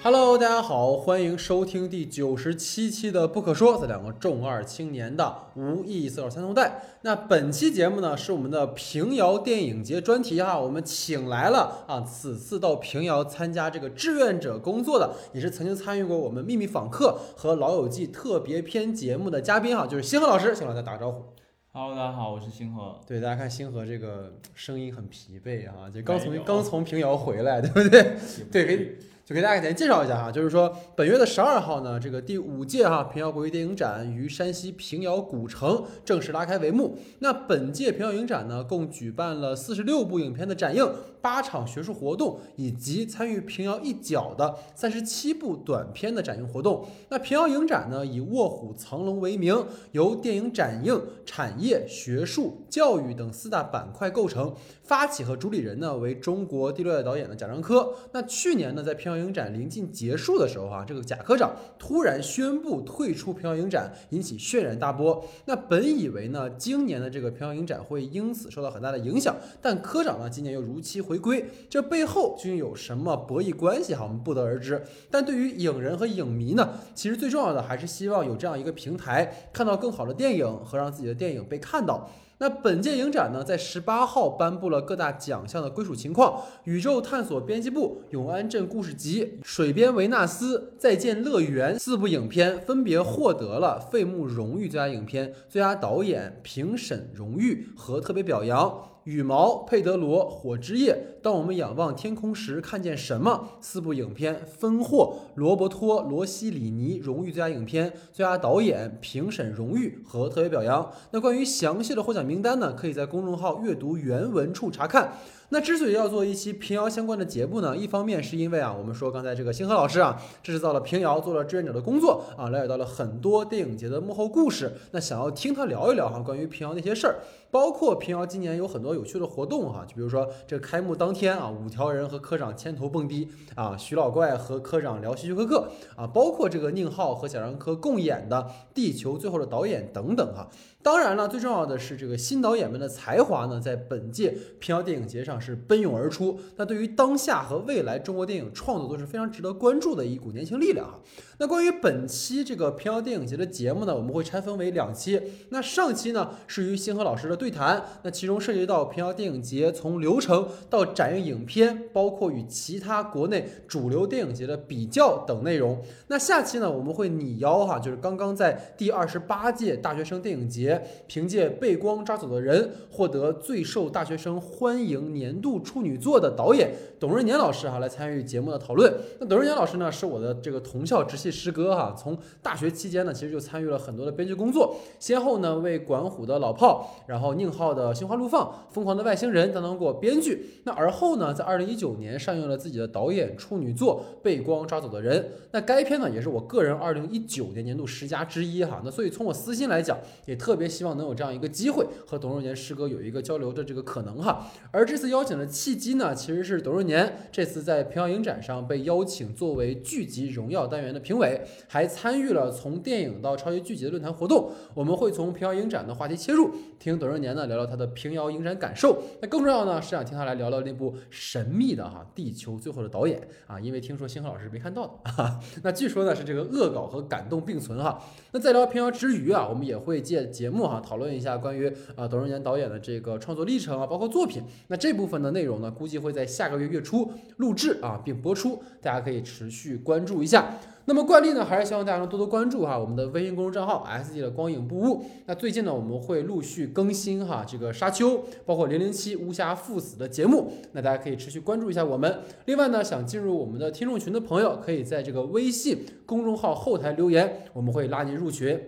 Hello，大家好，欢迎收听第九十七期的《不可说》，这两个重二青年的无意色三头带。那本期节目呢，是我们的平遥电影节专题哈，我们请来了啊，此次到平遥参加这个志愿者工作的，也是曾经参与过我们《秘密访客》和《老友记》特别篇节目的嘉宾哈，就是星河老师，星老师打个招呼。Hello，大家好，我是星河。对，大家看星河这个声音很疲惫啊，就刚从刚从平遥回来，对不对？对给就给大家简单介绍一下哈，就是说本月的十二号呢，这个第五届哈平遥国际电影展于山西平遥古城正式拉开帷幕。那本届平遥影展呢，共举办了四十六部影片的展映，八场学术活动，以及参与平遥一角的三十七部短片的展映活动。那平遥影展呢，以卧虎藏龙为名，由电影展映、产业、学术、教育等四大板块构成。发起和主理人呢为中国第六代导演的贾樟柯。那去年呢，在平遥影展临近结束的时候啊，这个贾科长突然宣布退出平遥影展，引起轩然大波。那本以为呢，今年的这个平遥影展会因此受到很大的影响，但科长呢今年又如期回归，这背后究竟有什么博弈关系哈？我们不得而知。但对于影人和影迷呢，其实最重要的还是希望有这样一个平台，看到更好的电影和让自己的电影被看到。那本届影展呢，在十八号颁布了各大奖项的归属情况。宇宙探索编辑部《永安镇故事集》《水边维纳斯》《再见乐园》四部影片分别获得了费穆荣誉最佳影片、最佳导演、评审荣誉和特别表扬。羽毛、佩德罗、火之夜、当我们仰望天空时看见什么？四部影片分获罗伯托·罗西里尼荣誉最佳影片、最佳导演、评审荣誉和特别表扬。那关于详细的获奖名单呢，可以在公众号阅读原文处查看。那之所以要做一期平遥相关的节目呢，一方面是因为啊，我们说刚才这个星河老师啊，这是到了平遥做了志愿者的工作啊，了解到了很多电影节的幕后故事。那想要听他聊一聊哈，关于平遥那些事儿，包括平遥今年有很多有趣的活动哈，就比如说这开幕当天啊，五条人和科长牵头蹦迪啊，徐老怪和科长聊希区柯克啊，包括这个宁浩和贾樟柯共演的《地球最后的导演》等等哈。当然了，最重要的是这个新导演们的才华呢，在本届平遥电影节上是奔涌而出。那对于当下和未来中国电影创作都是非常值得关注的一股年轻力量哈。那关于本期这个平遥电影节的节目呢，我们会拆分为两期。那上期呢是与星河老师的对谈，那其中涉及到平遥电影节从流程到展映影片，包括与其他国内主流电影节的比较等内容。那下期呢，我们会拟邀哈，就是刚刚在第二十八届大学生电影节凭借《被光抓走的人》获得最受大学生欢迎年度处女作的导演董润年老师哈来参与节目的讨论。那董润年老师呢，是我的这个同校直系师哥哈，从大学期间呢，其实就参与了很多的编剧工作，先后呢为管虎的老炮，然后宁浩的《心花怒放》、《疯狂的外星人》担当过编剧。那而后呢，在二零一九年上映了自己的导演处女作《被光抓走的人》。那该片呢，也是我个人二零一九年年度十佳之一哈。那所以从我私心来讲，也特特别希望能有这样一个机会和董润年师哥有一个交流的这个可能哈。而这次邀请的契机呢，其实是董润年这次在平遥影展上被邀请作为剧集荣耀单元的评委，还参与了从电影到超级剧集的论坛活动。我们会从平遥影展的话题切入，听董润年呢聊聊他的平遥影展感受。那更重要呢，是想听他来聊聊那部神秘的哈《地球最后的导演》啊，因为听说星河老师没看到的啊。那据说呢是这个恶搞和感动并存哈。那在聊平遥之余啊，我们也会借节节目哈讨论一下关于啊董润年导演的这个创作历程啊，包括作品。那这部分的内容呢，估计会在下个月月初录制啊并播出，大家可以持续关注一下。那么惯例呢，还是希望大家能多多关注哈我们的微信公众账号 S D 的光影不误。那最近呢，我们会陆续更新哈这个沙丘，包括零零七无暇赴死的节目，那大家可以持续关注一下我们。另外呢，想进入我们的听众群的朋友，可以在这个微信公众号后台留言，我们会拉您入群。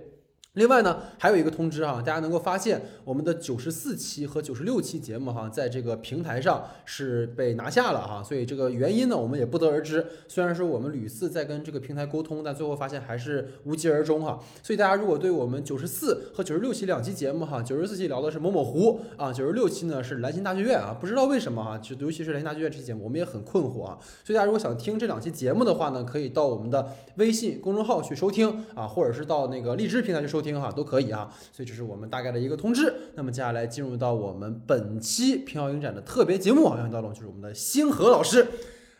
另外呢，还有一个通知哈，大家能够发现我们的九十四期和九十六期节目哈，在这个平台上是被拿下了哈，所以这个原因呢，我们也不得而知。虽然说我们屡次在跟这个平台沟通，但最后发现还是无疾而终哈。所以大家如果对我们九十四和九十六期两期节目哈，九十四期聊的是某某湖啊，九十六期呢是兰心大剧院啊，不知道为什么哈，就尤其是兰心大剧院这期节目，我们也很困惑啊。所以大家如果想听这两期节目的话呢，可以到我们的微信公众号去收听啊，或者是到那个荔枝平台去收收听哈，都可以啊。所以这是我们大概的一个通知。那么接下来进入到我们本期平遥影展的特别节目啊，要到了就是我们的星河老师。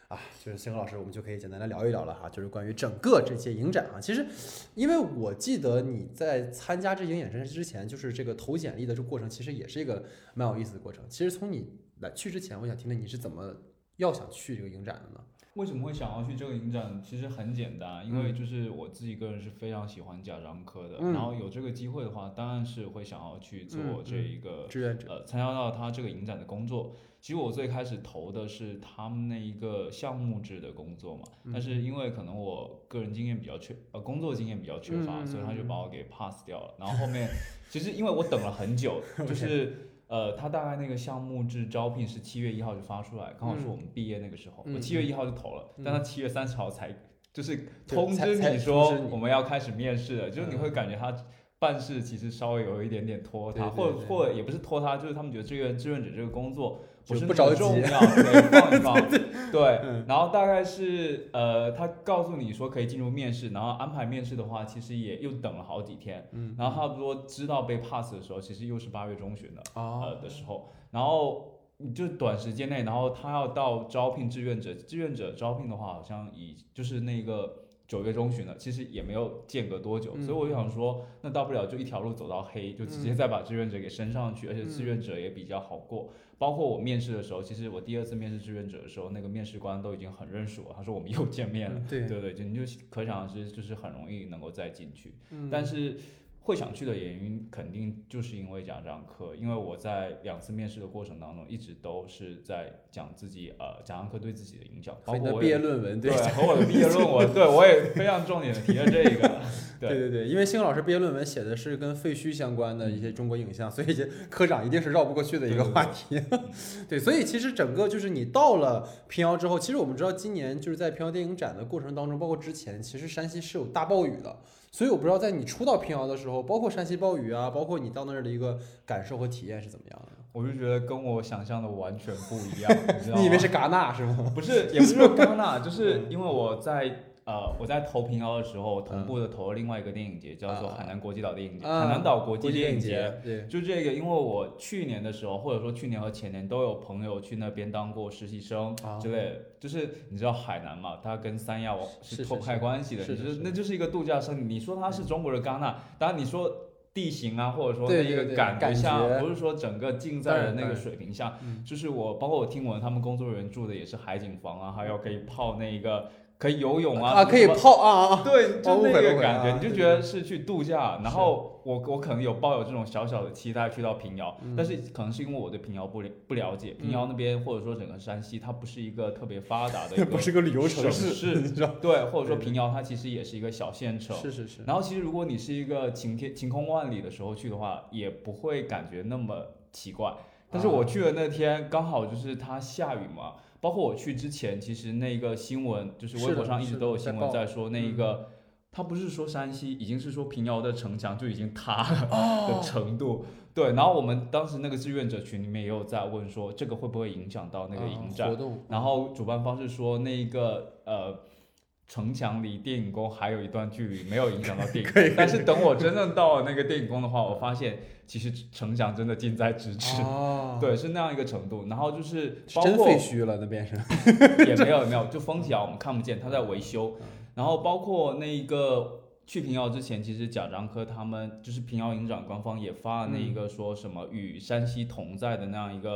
啊，就是星河老师，我们就可以简单来聊一聊了哈，就是关于整个这届影展啊。其实，因为我记得你在参加这影展之前，就是这个投简历的这个过程，其实也是一个蛮有意思的过程。其实从你来去之前，我想听听你是怎么要想去这个影展的呢？为什么会想要去这个影展？其实很简单，因为就是我自己个人是非常喜欢贾樟柯的，嗯然后有这个机会的话，当然是会想要去做嗯这一个、志愿者，呃参加到他这个影展的工作。其实我最开始投的是他们那一个项目制的工作嘛，嗯但是因为可能我个人经验比较缺，呃，工作经验比较缺乏，所以他就嗯把我给 pass 掉了。然后后面 其实因为我等了很久，就是。呃，他大概那个项目制招聘是七月一号就发出来，刚好是我们毕业那个时候，嗯我七月一号就投了，嗯但他七月三十号才就是通知你说我们要开始面试了，就是你嗯。会感觉他办事其实稍微有一点点拖沓，或或者也不是拖沓，就是他们觉得志愿志愿者这个工作不是不着急 对，放一放，对嗯，然后大概是呃，他告诉你说可以进入面试，然后安排面试的话，其实也又等了好几天，嗯，然后差不多知道被 pass 的时候，其实又是八月中旬的，哦呃的。时候，然后你就短时间内，然后他要到招聘志愿者，志愿者招聘的话，好像以就是那个九月中旬了，其实也没有间隔多久，嗯所以我就想说，那大不了就一条路走到黑，就直接再把志愿者给升上去，而且志愿者也比较好过。包括我面试的时候，其实我第二次面试志愿者的时候，那个面试官都已经很认识我，他说我们又见面了。嗯对，对对，就你就可想而知，就是很容易能够再进去。嗯但是会想去的原因，肯定就是因为贾樟柯，因为我在两次面试的过程当中，一直都是在讲自己呃贾樟柯对自己的影响，包和你的毕业论文对 和我的毕业论文，对我也非常重点的提了这个。对 对对对，因为星老师毕业论文写的是跟废墟相关的一些中国影像，所以这科长一定是绕不过去的一个话题。对，所以其实整个就是你到了平遥之后，其实我们知道今年就是在平遥电影展的过程当中，包括之前，其实山西是有大暴雨的。所以我不知道在你初到平遥的时候，包括山西暴雨啊，包括你到那儿的一个感受和体验是怎么样的？我就觉得跟我想象的完全不一样，你知道吗？你以为是戛纳是吗？不是，也不是说戛纳，就是因为我在呃我在投平遥的时候，同步的投了另外一个电影节，叫做啊海南国际岛电影节，啊海南岛国际电影节。就这个，因为我去年的时候，或者说去年和前年都有朋友去那边当过实习生啊。之类的。就是你知道海南嘛，它跟三亚是脱不开关系的，就是那就是一个度假胜地。你说它是中国的戛纳，当然你说地形啊，或者说那个感感觉。下，不是说整个竞当赛的那个水平下，嗯。就是我包括我听闻他们工作人员住的也是海景房啊，还有可以泡那个可以游泳啊，啊，可以泡啊啊啊！对，哦就那个感觉，你就觉得是去度假。然后我我可能有抱有这种小小的期待去到平遥，嗯但是可能是因为我对平遥不了不了解，平遥那边或者说整个山西，它不是一个特别发达的一 不个是个旅游城市，是，你知道？对，或者说平遥它其实也是一个小县城。是是是。然后其实如果你是一个晴天晴空万里的时候去的话，也不会感觉那么奇怪。但是我去的那天刚好就是它下雨嘛，包括我去之前，其实那个新闻就是微博上一直都有新闻在说那一个，他不是说山西，已经是说平遥的城墙就已经塌了的哦，程度。对，然后我们当时那个志愿者群里面也有在问说，这个会不会影响到那个影展啊活？动，然后主办方是说那一个呃城墙离电影宫还有一段距离，没有影响到电影。但是等我真正到了那个电影宫的话，我发现其实城墙真的近在咫尺。哦，对，是那样一个程度。然后就是包括废墟了，那边是。也没有没有，就封起来我们看不见，它在维修。嗯然后包括那一个去平遥之前，其实贾樟柯他们就是平遥影展官方也发了那一个说什么与山西同在的那样一个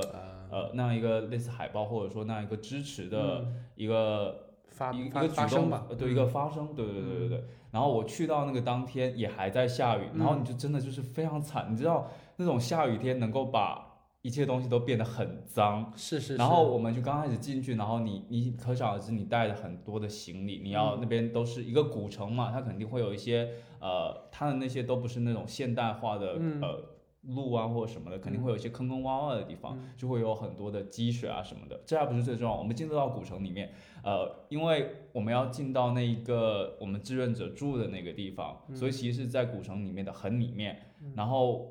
呃，呃那样一个类似海报或者说那样一个支持的嗯一个发发一个举动吧，呃对一个发声，对对对对对对。然后我去到那个当天也还在下雨，嗯然后你就真的就是非常惨，你知道那种下雨天能够把一切东西都变得很脏。是是是。然后我们就刚开始进去，然后你你可想而知，你带了很多的行李，你要嗯那边都是一个古城嘛，它肯定会有一些呃，它的那些都不是那种现代化的、嗯呃路啊或者什么的，肯定会有一些坑坑洼洼的地方，嗯就会有很多的积水啊什么的。这还不是最重要，我们进入到古城里面，呃，因为我们要进到那一个我们志愿者住的那个地方，嗯所以其实是在古城里面的很里面，然后。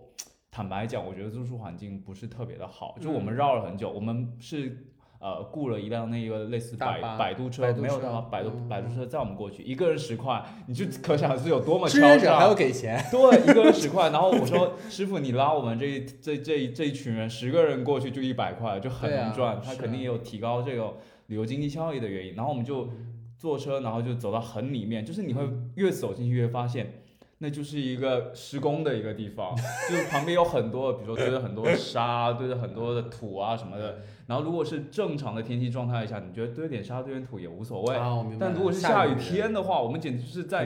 坦白讲，我觉得住宿环境不是特别的好，就我们绕了很久，我们是呃雇了一辆那个类似摆大巴摆渡车，没有办法摆渡嗯摆渡车载我们过去，一个人十块，你就可想而知有多么志敲诈。愿者还要给钱，对，一个人十块，然后我说 师傅，你拉我们这一这这一这一群人十个人过去就一百块，就很能赚，他肯定也有提高这个旅游经济效益的原因。然后我们就坐车，然后就走到很里面，就是你会越走进去越发现。那就是一个施工的一个地方，就是旁边有很多，比如说堆着很多沙，堆着很多的土啊什么的。然后如果是正常的天气状态下，你觉得堆点沙堆点土也无所谓。啊，我明白但如果是下下雨天的话，我们简直就是在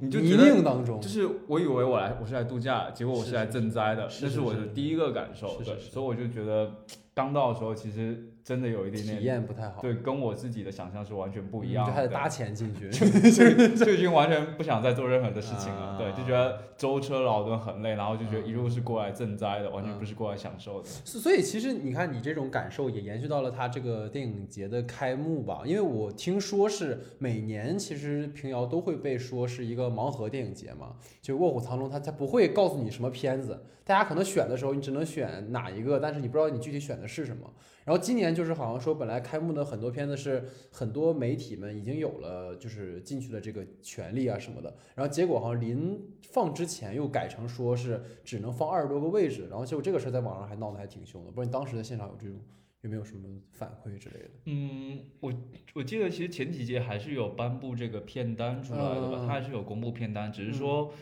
你就当中，就是我以为我来我是来度假，结果我是是来赈灾的，是这是我的第一个感受。对，是是是所以我就觉得刚到的时候，其实真的有一点点体，验不太好，对，跟我自己的想象是完全不一嗯样的。就还得搭钱进去，就 就已经完全不想再做任何的事情了。啊对，就觉得舟车劳顿很累，然后就觉得一路是过来赈灾的，完全不是过来享受的。所所以其实你看，你这种感受也延续到了他这个电影节的开幕吧？因为我听说是每年其实平遥都会被说是一个盲盒电影节嘛，就《卧虎藏龙》它它不会告诉你什么片子，大家可能选的时候你只能选哪一个，但是你不知道你具体选的是什么。然后今年就是好像说本来开幕的很多片子是很多媒体们已经有了就是进去的这个权利啊什么的，然后结果好像临放之前又改成说是只能放二十多个位置，然后结果这个事儿在网上还闹得还挺凶的。不知道你当时在现场有这种有没有什么反馈之类的？嗯，我我记得其实前几届还是有颁布这个片单出来的吧，嗯它还是有公布片单，只是说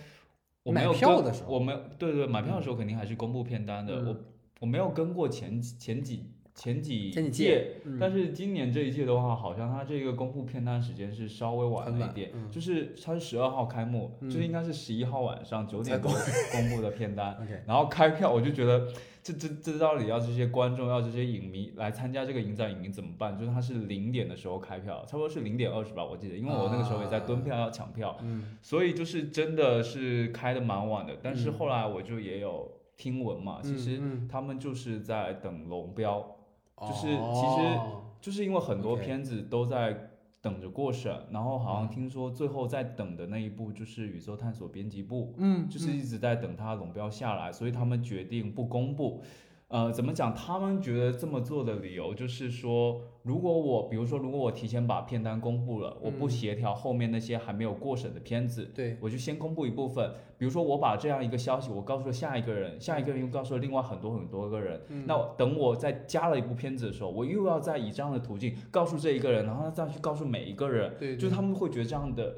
我没买有跟票的时候我没有对对买票的时候肯定还是公布片单的，嗯我我没有跟过前前几前几前几届但是今年这一届的话，好像它这个公布片单时间是稍微晚了一点，嗯就是它是十二号开幕，嗯这应该是十一号晚上九点多 公布的片单。然后开票，我就觉得这这这到底要这些观众要这些影迷来参加这个影展影迷怎么办？就是他是零点的时候开票，差不多是零点二十吧，我记得，因为我那个时候也在蹲票要抢票，嗯所以就是真的是开的蛮晚的。但是嗯后来我就也有听闻嘛，其实嗯他们就是在等龙标。嗯就是其实哦就是因为很多片子都在等着过审，然后好像嗯听说最后在等的那一部就是《宇宙探索编辑部》，嗯就是一直在等它龙标下来，所以他们决定不公布。呃，怎么讲？他们觉得这么做的理由就是说，如果我，比如说，如果我提前把片单公布了，我不嗯协调后面那些还没有过审的片子，对我就先公布一部分。比如说，我把这样一个消息，我告诉了下一个人，下一个人又告诉了另外很多很多个人。嗯那等我再加了一部片子的时候，我又要再以这样的途径告诉这一个人，然后再去告诉每一个人，对，就是他们会觉得这样的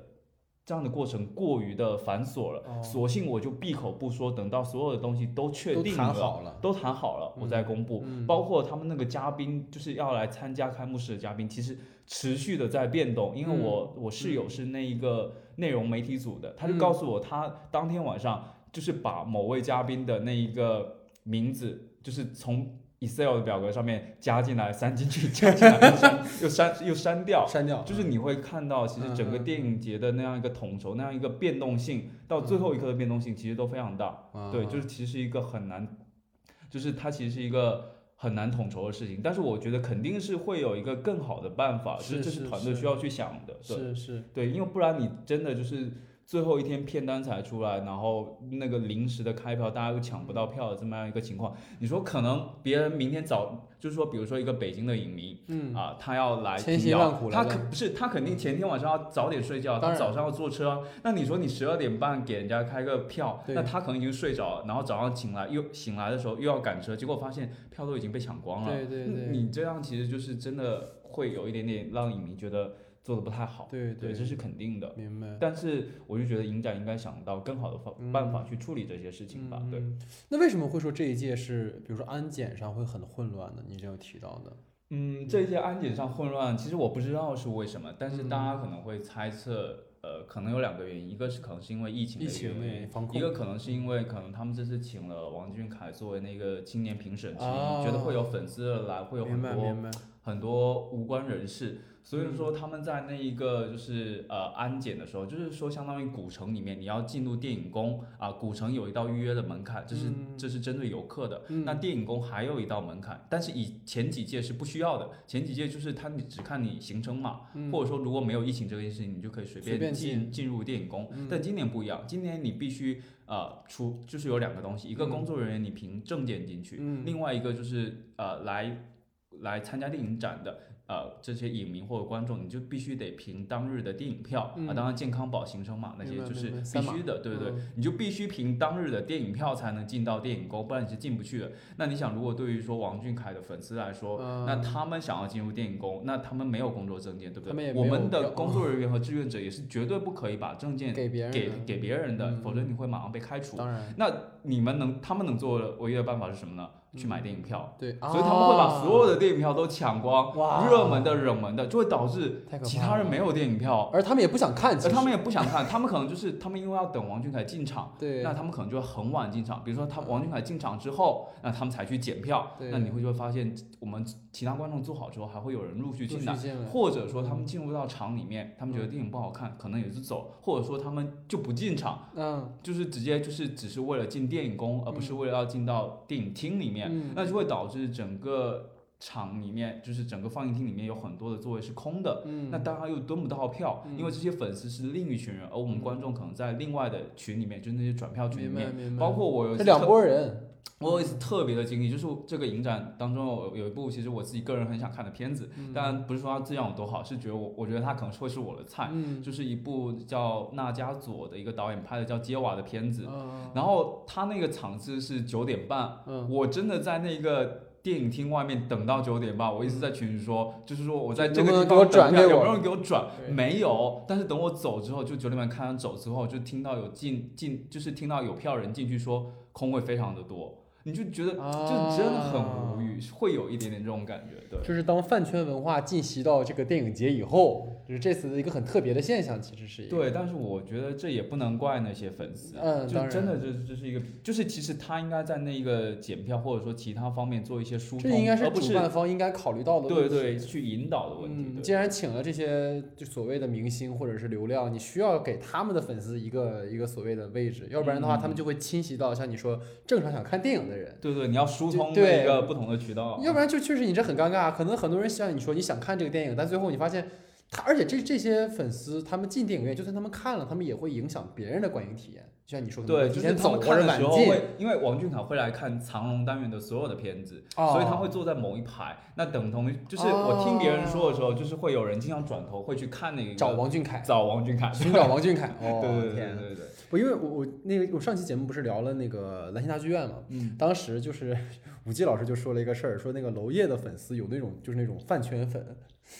这样的过程过于的繁琐了，哦。索性我就闭口不说，等到所有的东西都确定了，谈好了，都谈好了，我再公布。嗯。包括他们那个嘉宾，就是要来参加开幕式的嘉宾，其实持续的在变动。因为我、我室友是那一个内容媒体组的，他就告诉我，他当天晚上就是把某位嘉宾的那一个名字，就是从 Excel 的表格上面加进来、删进去、加进来、又删又删又删掉。删掉，就是你会看到，其实整个电影节的那样一个统筹，那样一个变动性，到最后一刻的变动性，其实都非常大。啊对，就是其实是一个很难，就是它其实是一个很难统筹的事情。但是我觉得肯定是会有一个更好的办法，就是这是是团队需要去想的。对是是，对，因为不然你真的就是最后一天片单才出来，然后那个临时的开票，大家又抢不到票的这么样一个情况，你说可能别人明天早，就是说，比如说一个北京的影迷，嗯啊，他要来千辛平遥万苦来他可不是他肯定前天晚上要早点睡觉，他早上要坐车啊。那你说你十二点半给人家开个票，那他可能已经睡着了，然后早上醒来又醒来的时候又要赶车，结果发现票都已经被抢光了。对对对，你这样其实就是真的会有一点点让影迷觉得做的不太好。对对，这是肯定的。明白。但是我就觉得影展应该想到更好的方嗯办法去处理这些事情吧。对，嗯，那为什么会说这一届是，比如说安检上会很混乱呢？你这有提到的，嗯，这一届安检上混乱，其实我不知道是为什么，但是大嗯家可能会猜测，呃，可能有两个原因，一个是可能是因为疫情的原因，一个可能是因为可能他们这次请了王俊凯作为那个青年评审觉得会有粉丝来，会有很多，很多无关人士，所以嗯。说他们在那一个就是呃安检的时候，就是说相当于古城里面你要进入电影宫啊，古城有一道预约的门槛，这是、嗯。这是针对游客的。嗯。那电影宫还有一道门槛，但是以前几届是不需要的，前几届就是他你只看你行程码，嗯。或者说如果没有疫情这件事情，你就可以随随便进。进进入电影宫。嗯。但今年不一样，今年你必须呃出就是有两个东西，一个嗯。工作人员你凭证件进去，嗯。另外一个就是呃来来参加电影展的。呃，这些影迷或者观众，你就必须得凭当日的电影票、嗯啊，当然健康宝行程码那些就是必须的，对不对，嗯你就必须凭当日的电影票才能进到电影宫，不然你是进不去的。那你想，如果对于说王俊凯的粉丝来说，嗯那他们想要进入电影宫，那他们没有工作证件，对不对？我们的工作人员和志愿者也是绝对不可以把证件给别人给给别人的，嗯否则你会马上被开除。当然那你们能，他们能做的唯一的办法是什么呢？去买电影票。对，所以他们会把所有的，电影票都抢光，哇。热门的、冷门的，就会导致太可怕其他人没有电影票，而他们也不想看，其实。而他们也不想看，他们可能就是他们因为要等王俊凯进场，对，那他们可能就会很晚进场，比如说他王俊凯进场之后，那他们才去检票，对。那你会就会发现我们其他观众做好之后，还会有人陆续进来。续进来，或者说他们进入到场里面，他们觉得电影不好看，可能也是走，或者说他们就不进场，嗯。就是直接就是只是为了进电影宫，而不是为了要进到电影厅里面，嗯，那就会导致整个场里面，就是整个放映厅里面有很多的座位是空的。嗯那大家又蹲不到票，嗯因为这些粉丝是另一群人，而我们观众可能在另外的群里面，就是那些转票群里面。包括我有两拨人，我有一次特别的经历，就是这个影展当中有有一部其实我自己个人很想看的片子，嗯当然不是说它质量有多好，是觉得我我觉得它可能会是我的菜，嗯，就是一部叫纳加佐的一个导演拍的叫《揭瓦》的片子，嗯然后他那个场次是九点半，嗯，我真的在那个电影厅外面等到九点半，我一直在群里说，就是说我在这个地给我转给我方等票有没有人给我转？没有，但是等我走之后，就九点半看完走之后，就听到有进进，就是听到有票人进去说空位非常的多，你就觉得就真的很无语，会有一点点这种感觉，对。就是当饭圈文化进袭到这个电影节以后，就是这次的一个很特别的现象，其实是一个对，但是我觉得这也不能怪那些粉丝，就嗯当然真的这这是一个，就是其实他应该在那个检票或者说其他方面做一些疏通，这应该是主办方应该考虑到的问题。对对去引导的问题。嗯，既然请了这些就所谓的明星或者是流量，你需要给他们的粉丝一个一个所谓的位置，要不然的话，嗯他们就会侵袭到像你说正常想看电影的人。对对，你要疏通一个不同的渠道。要不然就确实你这很尴尬，可能很多人像你说你想看这个电影，但最后你发现他，而且这这些粉丝他们进电影院，就算他们看了，他们也会影响别人的观影体验。就像你说，的对，会就是他们看的时候会，因为王俊凯会来看藏龙单元的所有的片子，哦所以他会坐在某一排。那等同于就是我听别人说的时候，就是会有人经常转头会去看那个找王俊凯，找王俊凯，寻找王俊凯。哦，对对对对，我因为我我那个我上期节目不是聊了那个兰心大剧院嘛，嗯，当时就是 武基老师就说了一个事儿，说那个娄烨的粉丝有那种就是那种饭圈粉，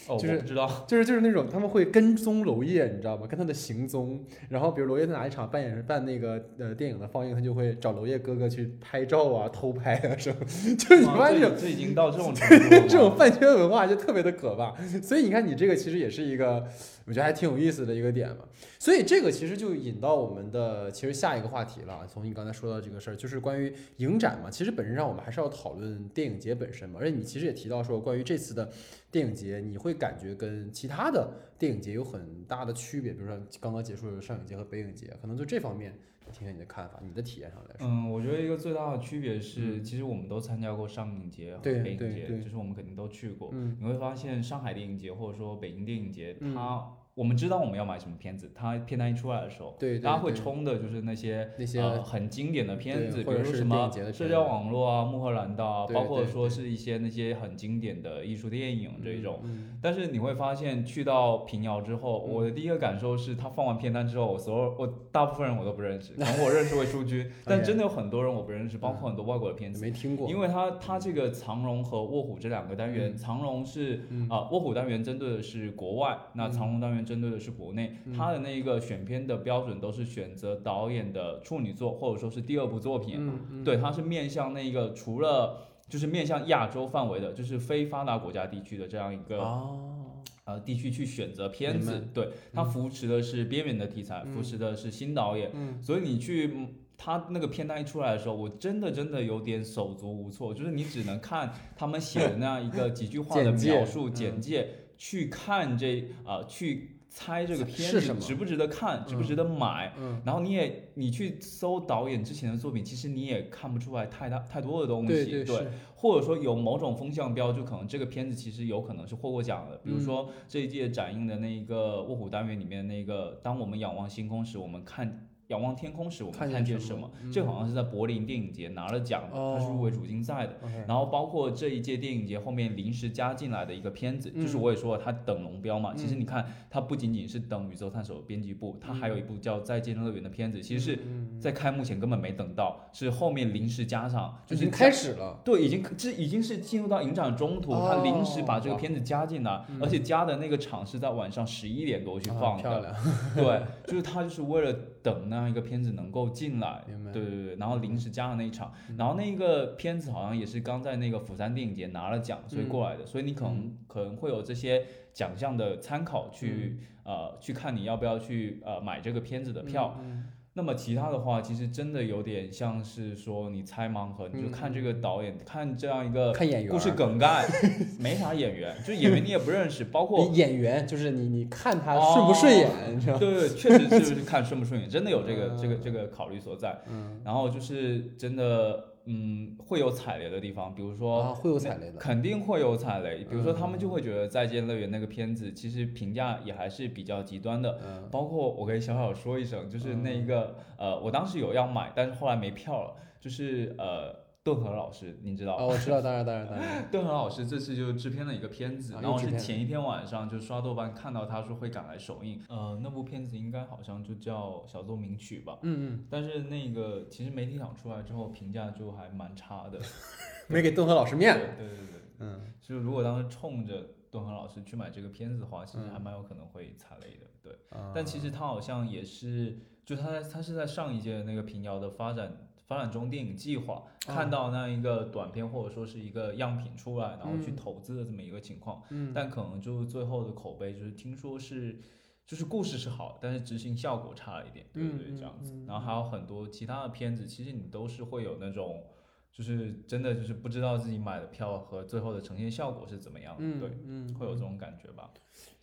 哦，就是知道，就是就是那种他们会跟踪娄烨，你知道吗？跟他的行踪，然后比如娄烨在哪一场扮演办那个呃电影的放映，他就会找娄烨哥哥去拍照啊、偷拍啊什么，就是你发现已经到这种程度 这种饭圈文化就特别的可怕，所以你看你这个其实也是一个我觉得还挺有意思的一个点嘛。所以这个其实就引到我们的其实下一个话题了。从你刚才说到这个事儿，就是关于影展嘛。其实本质上我们还是要讨论电影节本身嘛。而且你其实也提到说，关于这次的电影节，你会感觉跟其他的电影节有很大的区别，比如说刚刚结束的上影节和北影节，可能就这方面听听你的看法，你的体验上来说。嗯，我觉得一个最大的区别是，嗯其实我们都参加过上影节和北影节，就是我们肯定都去过。嗯你会发现上海电影节或者说北京电影节，嗯它我们知道我们要买什么片子，它片单一出来的时候，对对大家会冲的就是那些那些呃很经典的片子，比如说什么社交网络啊、穆赫兰道啊，包括说是一些那些很经典的艺术电影这一种。嗯。但是你会发现，去到平遥之后，嗯我的第一个感受是，他放完片单之后，我所有我大部分人我都不认识，可能我认识魏书君，但真的有很多人我不认识，包括很多外国的片子。没听过，因为他他这个藏龙和卧虎这两个单元，嗯。藏龙是嗯。啊、卧虎单元针对的是国外，那嗯。藏龙单元针对的是国内。嗯它的那个选片的标准都是选择导演的处女作，或者说是第二部作品。嗯嗯对，他是面向那个除了就是面向亚洲范围的，就是非发达国家地区的这样一个、哦，呃地区去选择片子。对，它扶持的是边缘的题材，嗯扶持的是新导演。嗯所以你去嗯他那个片单一出来的时候，我真的真的有点手足无措，就是你只能看他们写的那样一个几句话的 描述嗯简介，去看这啊、去猜这个片子值不值得看，值不值得买。嗯，然后你也你去搜导演之前的作品，其实你也看不出来太大太多的东西，对或者说有某种风向标，就可能这个片子其实有可能是获过奖的，比如嗯。说这一届展映的那个卧虎单元里面那个，当我们仰望星空时，我们看仰望天空时我们看见什什么么，这个好像是在柏林电影节拿了奖的，它是入围主竞赛的。然后包括这一届电影节后面临时加进来的一个片子，就是嗯我也说了，它等龙标嘛。其实嗯你看，它不仅仅是等宇宙探索编辑部，它还有一部叫《再见乐园》的片子，其实是嗯在开幕前根本没等到，是后面临时加上，就是已经开始了。对，已经这已经是进入到影展中途，他临时把这个哦片子加进来，而且加的那个场是在晚上十一点多去啊放的。漂亮，对，就是他就是为了等那样一个片子能够进来，对对对，然后临时加了那一场，嗯。然后那个片子好像也是刚在那个釜山电影节拿了奖，所以过来的，所以你可能、可能会有这些奖项的参考去、呃去看你要不要去呃买这个片子的票。嗯那么其他的话，其实真的有点像是说你猜盲盒，你就看这个导演，看这样一个嗯看演员，故事梗概，没啥演员，就演员你也不认识，包括你演员就是你，你看他顺不顺眼，你知道吗？对对，确实就是看顺不顺眼，真的有这个这个嗯这个考虑所在。嗯，然后就是真的，嗯，会有踩雷的地方，比如说。啊，会有踩雷的。肯定会有踩雷，比如说他嗯们就会觉得《再见乐园》那个片子其实评价也还是比较极端的，嗯包括我可以小小说一声，就是那一个、呃，我当时有要买，但是后来没票了，就是呃，顿河老师，您知道啊，我知道，当然，当然，当然。邓恒老师这次就制片了一个片子，啊然后是前一天晚上就刷豆瓣看到他说会赶来首映，呃，那部片子应该好像就叫《小奏鸣曲》吧，嗯嗯但是那个其实媒体场出来之后评价就还蛮差的，嗯，没给邓恒老师面子。对对对对，嗯，就是如果当时冲着邓恒老师去买这个片子的话，其实嗯还蛮有可能会踩雷的，对。啊但其实他好像也是，就他在他是在上一届那个平遥的发展发展中电影计划看到那一个短片或者说是一个样品出来，然后去嗯投资的这么一个情况，嗯，但可能就最后的口碑就是听说是。就是故事是好，但是执行效果差了一点，对不对？嗯这样子嗯，然后还有很多其他的片子，其实你都是会有那种，就是真的就是不知道自己买的票和最后的呈现效果是怎么样的，嗯，对，嗯，会有这种感觉吧。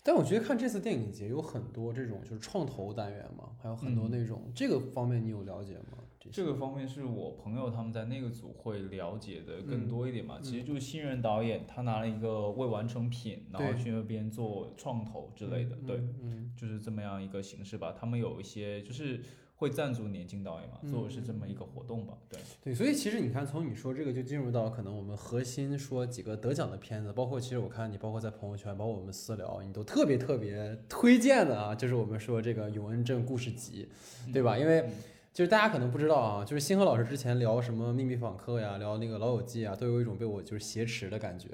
但我觉得看这次电影节有很多这种就是创投单元嘛，还有很多嗯那种、这个方面你有了解吗？这这个方面是我朋友他们在那个组会了解的嗯更多一点嘛。其实就是新人导演他拿了一个未完成品，然后去那边做创投之类的，对，，嗯就是这么样一个形式吧。他们有一些就是会赞助年轻导演嘛，做的是这么一个活动吧，对。对，所以其实你看，从你说这个就进入到可能我们核心说几个得奖的片子，包括其实我看你包括在朋友圈，包括我们私聊，你都特别特别推荐的啊，就是我们说这个永恩镇故事集，对吧？因为嗯就是大家可能不知道啊，就是星河老师之前聊什么秘密访客呀，聊那个老友记啊，都有一种被我就是挟持的感觉。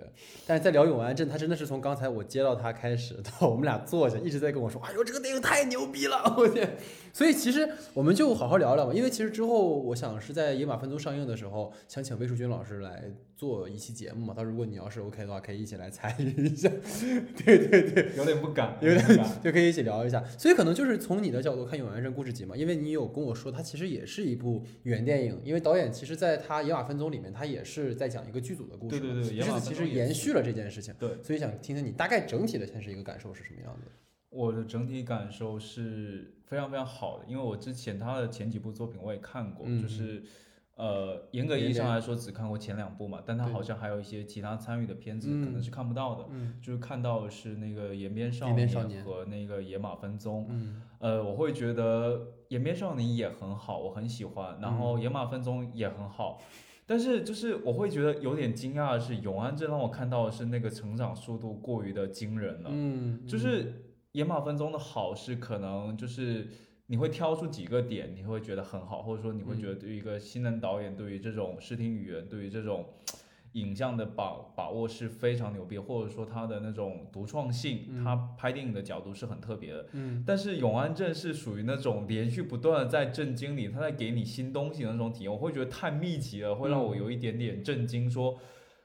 但是在聊永安镇，他真的是从刚才我接到他开始，到我们俩坐下，一直在跟我说，哎呦，这个电影太牛逼了，我天！所以其实我们就好好聊聊吧，因为其实之后我想是在《野马分鬃》上映的时候，想请魏淑君老师来做一期节目嘛。他如果你要是 OK 的话，可以一起来参与一下。对对对，有点不敢，有点不敢。就可以一起聊一下。所以可能就是从你的角度看《永安镇故事集》嘛，因为你有跟我说，它其实也是一部原电影，因为导演其实在他《野马分鬃》里面，他也是在讲一个剧组的故事嘛。对对对其实分鬃也是延续了这件事情。对，所以想听听你大概整体的先是一个感受是什么样的？我的整体感受是非常非常好的，因为我之前他的前几部作品我也看过，嗯就是呃，严格意义上来说只看过前两部嘛，但他好像还有一些其他参与的片子嗯可能是看不到的，嗯就是看到的是那个《延边少年少年》和那个《野马分鬃》。嗯呃，我会觉得《延边少年》也很好，我很喜欢，然后《野马分鬃》也很好。但是就是我会觉得有点惊讶的是，永安镇让我看到的是那个成长速度过于的惊人了。嗯，就是野马分鬃的好是可能就是你会挑出几个点，你会觉得很好，或者说你会觉得对于一个新人导演，对于这种视听语言，对于这种影像的把把握是非常牛逼，或者说他的那种独创性，嗯。他拍电影的角度是很特别的。嗯。但是永安镇是属于那种连续不断的在震惊你，他在给你新东西的那种体验，我会觉得太密集了，会让我有一点点震惊，说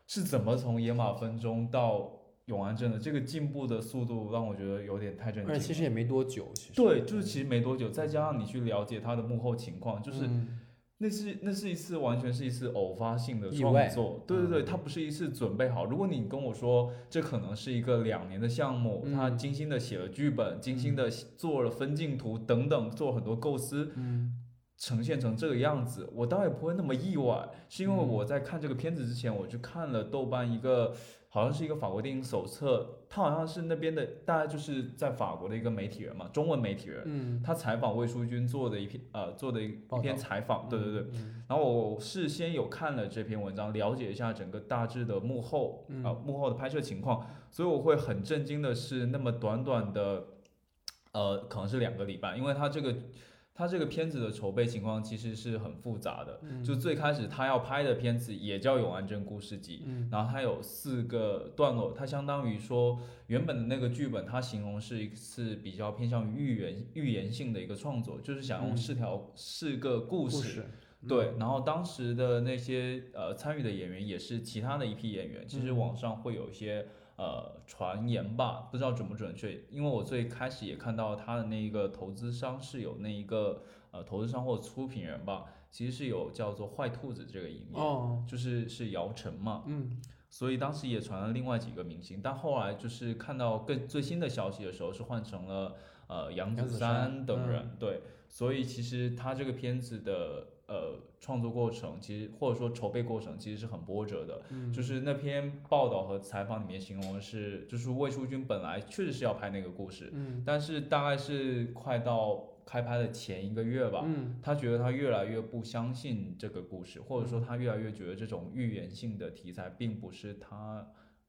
是怎么从野马分鬃到永安镇的这个进步的速度，让我觉得有点太震惊了。而且其实也没多久，其实对，就是其实没多久，再加上你去了解他的幕后情况，就是嗯。那是那是一次完全是一次偶发性的创作，对对对，嗯。它不是一次准备好。如果你跟我说这可能是一个两年的项目，他嗯。精心的写了剧本，精心的做了分镜图等等，做很多构思，嗯。呈现成这个样子，我倒也不会那么意外，是因为嗯。我在看这个片子之前，我去看了豆瓣一个。好好像是一个法国电影手册，他好像是那边的，大概就是在法国的一个媒体人嘛，中文媒体人，嗯，他采访魏淑君做的一篇呃做的一一篇采访，对对对。嗯，然后我事先有看了这篇文章，了解一下整个大致的幕后啊呃幕后的拍摄情况，所以我会很震惊的是，那么短短的呃可能是两个礼拜，因为他这个。他这个片子的筹备情况其实是很复杂的，嗯。就最开始他要拍的片子也叫《永安镇故事集》，嗯。然后它有四个段落，它相当于说原本的那个剧本，它形容是一次比较偏向于预言预言性的一个创作，就是想用嗯。四条、四个故故事。对，然后当时的那些呃参与的演员也是其他的一批演员，其实嗯。网上会有一些呃传言吧，不知道准不准确，因为我最开始也看到他的那一个投资商是有那一个呃投资商或出品人吧，其实是有叫做坏兔子这个影业，哦，就是是姚晨嘛，嗯。所以当时也传了另外几个明星，但后来就是看到更最新的消息的时候，是换成了呃杨子姗等人，对，所以其实他这个片子的呃创作过程，其实或者说筹备过程，其实是很波折的。嗯，就是那篇报道和采访里面形容的是，就是魏淑君本来确实是要拍那个故事，嗯但是大概是快到开拍的前一个月吧，嗯他觉得他越来越不相信这个故事，或者说他越来越觉得这种预言性的题材并不是他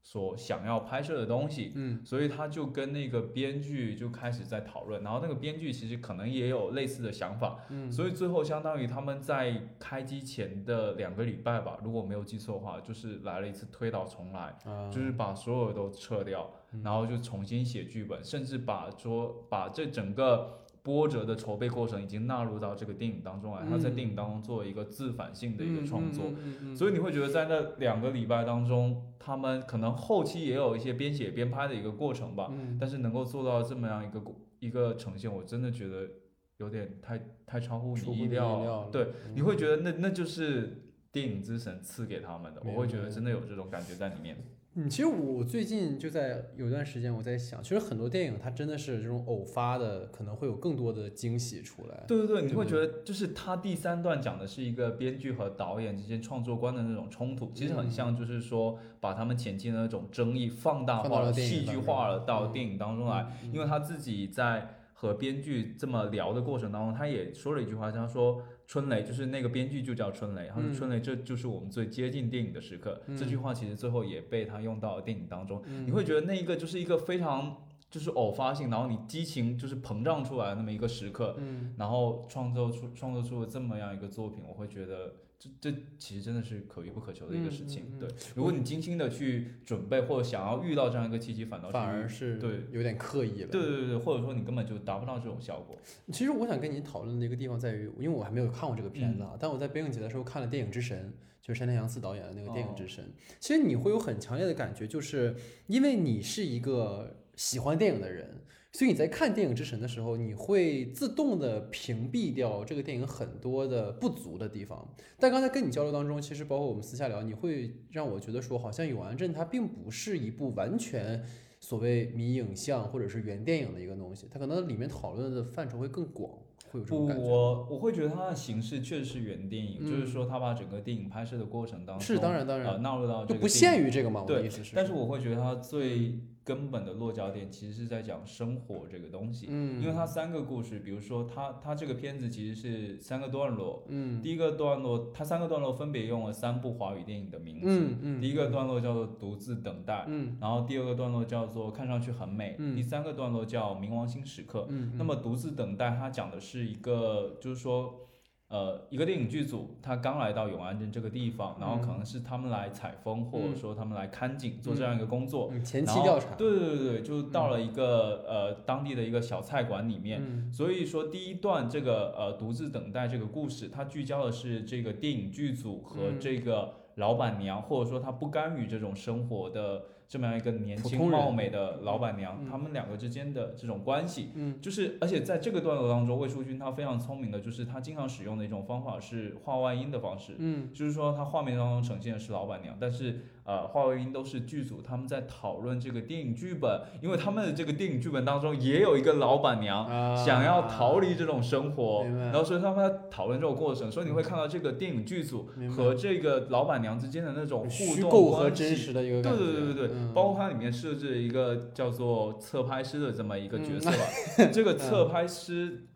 所想要拍摄的东西，嗯。所以他就跟那个编剧就开始在讨论，然后那个编剧其实可能也有类似的想法，嗯，所以最后相当于他们在开机前的两个礼拜吧，如果没有记错的话，就是来了一次推倒重来，啊。就是把所有都撤掉，嗯。然后就重新写剧本，甚至把说把这整个波折的筹备过程已经纳入到这个电影当中来，他在嗯电影当中做一个自反性的一个创作。，所以你会觉得在那两个礼拜当中，他们可能后期也有一些边写边拍的一个过程吧，嗯但是能够做到这么样一个过一个呈现，我真的觉得有点太太超乎你意料料了对，嗯你会觉得那那就是电影之神赐给他们的，我会觉得真的有这种感觉在里面。嗯，其实我最近就在有段时间我在想，其实很多电影它真的是这种偶发的，可能会有更多的惊喜出来。对对对，你会觉得就是他第三段讲的是一个编剧和导演之间创作观的那种冲突，其实很嗯。像就是说把他们前期的那种争议放大化戏剧化了到电影当中来，嗯。因为他自己在和编剧这么聊的过程当中，他也说了一句话，他说春雷就是那个编剧就叫春雷，他说嗯。春雷这就是我们最接近电影的时刻，这句话其实最后也被他用到了电影当中，嗯。你会觉得那一个就是一个非常。就是偶发性，然后你激情就是膨胀出来的那么一个时刻，嗯。然后创作出创作出了这么样一个作品，我会觉得这这其实真的是可遇不可求的一个事情。嗯嗯嗯对，如果你精心的去准备或者想要遇到这样一个契机，反倒反而是是对有点刻意了。对对对对，或者说你根本就达不到这种效果。其实我想跟你讨论的一个地方在于，因为我还没有看过这个片子嗯啊，但我在北影节的时候看了《电影之神》，就是山田洋次导演的那个《电影哦之神》。其实你会有很强烈的感觉，就是因为你是一个喜欢电影的人，所以你在看《电影之神》的时候，你会自动的屏蔽掉这个电影很多的不足的地方。但刚才跟你交流当中，其实包括我们私下聊，你会让我觉得说，好像《永安镇》它并不是一部完全。所谓迷影像或者是原电影的一个东西，它可能里面讨论的范畴会更广，会有这种不，感觉。我我会觉得它的形式确实是原电影，就是嗯说他把整个电影拍摄的过程当中是当然当然呃纳入到这个就不限于这个嘛，我的对意思是。但是我会觉得它最根本的落脚点其实是在讲生活这个东西，嗯，因为它三个故事，比如说它它这个片子其实是三个段落，嗯。第一个段落它三个段落分别用了三部华语电影的名字，嗯嗯，第一个段落叫做独自等待，嗯然后第二个段落叫做看上去很美，嗯第三个段落叫冥王星时刻。嗯，那么独自等待，它讲的是一个，就是说，呃，一个电影剧组，他刚来到永安镇这个地方，然后可能是他们来采风，或者说他们来看景，做这样一个工作。嗯。前期调查，对对对对，就到了一个、呃当地的一个小菜馆里面。嗯。所以说，第一段这个呃独自等待这个故事，它聚焦的是这个电影剧组和嗯。这个老板娘，或者说她不甘于这种生活的这么样一个年轻貌美的老板娘，嗯。他们两个之间的这种关系。嗯。就是，而且在这个段落当中，魏淑君她非常聪明的，就是她经常使用的一种方法是画外音的方式，嗯。就是说她画面当中呈现的是老板娘，但是呃，华为音都是剧组他们在讨论这个电影剧本，因为他们的这个电影剧本当中也有一个老板娘啊想要逃离这种生活，然后所以他们在讨论这种过程，所以你会看到这个电影剧组和这个老板娘之间的那种互动和真实的一个对，对对对对，嗯包括它里面设置了一个叫做侧拍师的这么一个角色吧。嗯 这个侧拍师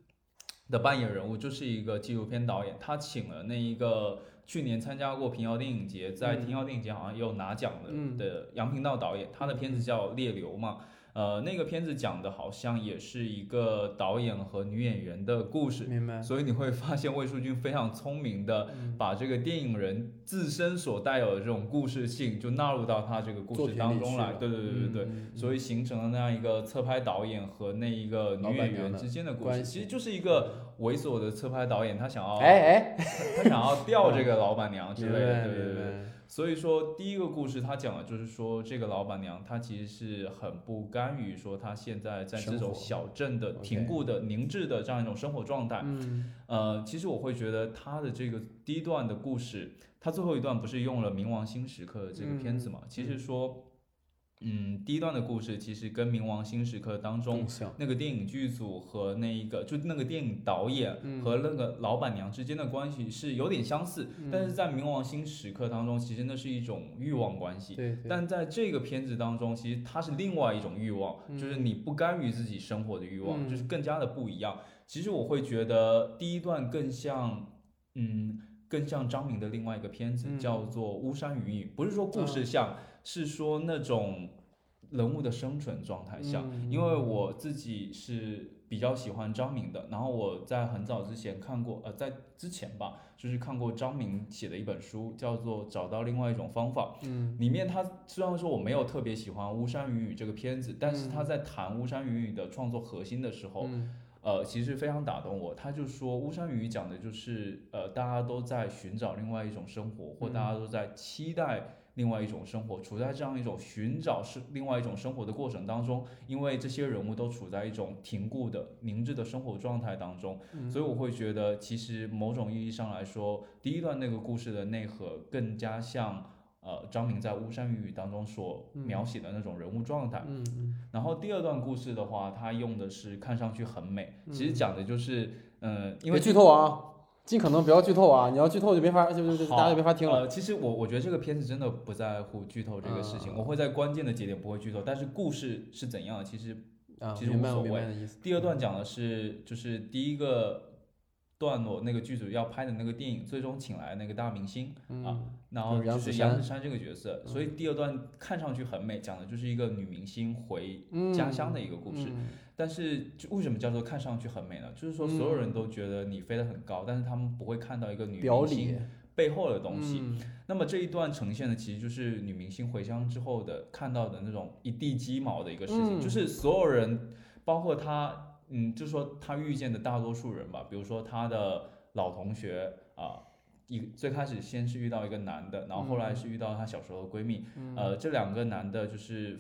的扮演人物就是一个纪录片导演，他请了那一个去年参加过平遥电影节，在嗯。平遥电影节好像也有拿奖的杨平道导演，他的片子叫《猎流》嘛。呃，那个片子讲的好像也是一个导演和女演员的故事，明白，所以你会发现魏淑君非常聪明的嗯把这个电影人自身所带有的这种故事性，就纳入到他这个故事当中来。对对对对对，所以形成了那样一个侧拍导演和那一个女演员之间的故事，其实就是一个猥琐的侧拍导演，他想要哎哎，他想要钓这个老板娘之类的，对对对所以说，第一个故事他讲的就是说，这个老板娘她其实是很不甘于说她现在在这种小镇的停固的凝滞的这样一种生活状态。嗯呃，其实我会觉得他的这个第一段的故事，他最后一段不是用了《冥王星时刻》的这个片子嘛？其实说，嗯，第一段的故事其实跟《冥王星时刻》当中，那个电影剧组和那一个就那个电影导演嗯和那个老板娘之间的关系是有点相似，但是在《冥王星时刻》当中，其实那是一种欲望关系。对对，但在这个片子当中，其实它是另外一种欲望，就是你不甘于自己生活的欲望，嗯就是更加的不一样。其实我会觉得第一段更像，嗯，更像张明的另外一个片子，嗯叫做《巫山云雨》，不是说故事像，是说那种人物的生存状态下。嗯因为我自己是比较喜欢张明的，然后我在很早之前看过，呃，在之前吧，就是看过张明写的一本书，叫做《找到另外一种方法》。嗯里面他虽然说我没有特别喜欢《巫山云雨》这个片子，但是他在谈《巫山云雨》的创作核心的时候，嗯呃，其实非常打动我。他就说，《巫山云雨》讲的就是，呃，大家都在寻找另外一种生活，或大家都在期待另外一种生活，处在这样一种寻找是另外一种生活的过程当中。因为这些人物都处在一种停固的、凝滞的生活状态当中，所以我会觉得，其实某种意义上来说，第一段那个故事的内核更加像。呃，张明在《巫山云雨》当中所描写的那种人物状态，嗯嗯然后第二段故事的话，他用的是看上去很美，嗯其实讲的就是，嗯、因为剧透啊，尽可能不要剧透啊！你要剧透就没法，就就就大家就没法听了。呃，其实我我觉得这个片子真的不在乎剧透这个事情，嗯我会在关键的节点不会剧透，但是故事是怎样的，其实啊，其实无所谓。第二段讲的是，就是第一个段落那个剧组要拍的那个电影，最终请来那个大明星，嗯啊然后就是杨子姗杨子姗这个角色，所以第二段看上去很美，讲的就是一个女明星回家乡的一个故事。嗯但是就为什么叫做看上去很美呢？就是说所有人都觉得你飞得很高，但是他们不会看到一个女明星背后的东西。嗯。那么这一段呈现的其实就是女明星回乡之后的看到的那种一地鸡毛的一个事情，嗯。就是所有人，包括她，嗯，就说她遇见的大多数人吧，比如说她的老同学啊。一最开始先是遇到一个男的，然后后来是遇到她小时候的闺蜜，嗯。呃，这两个男的就是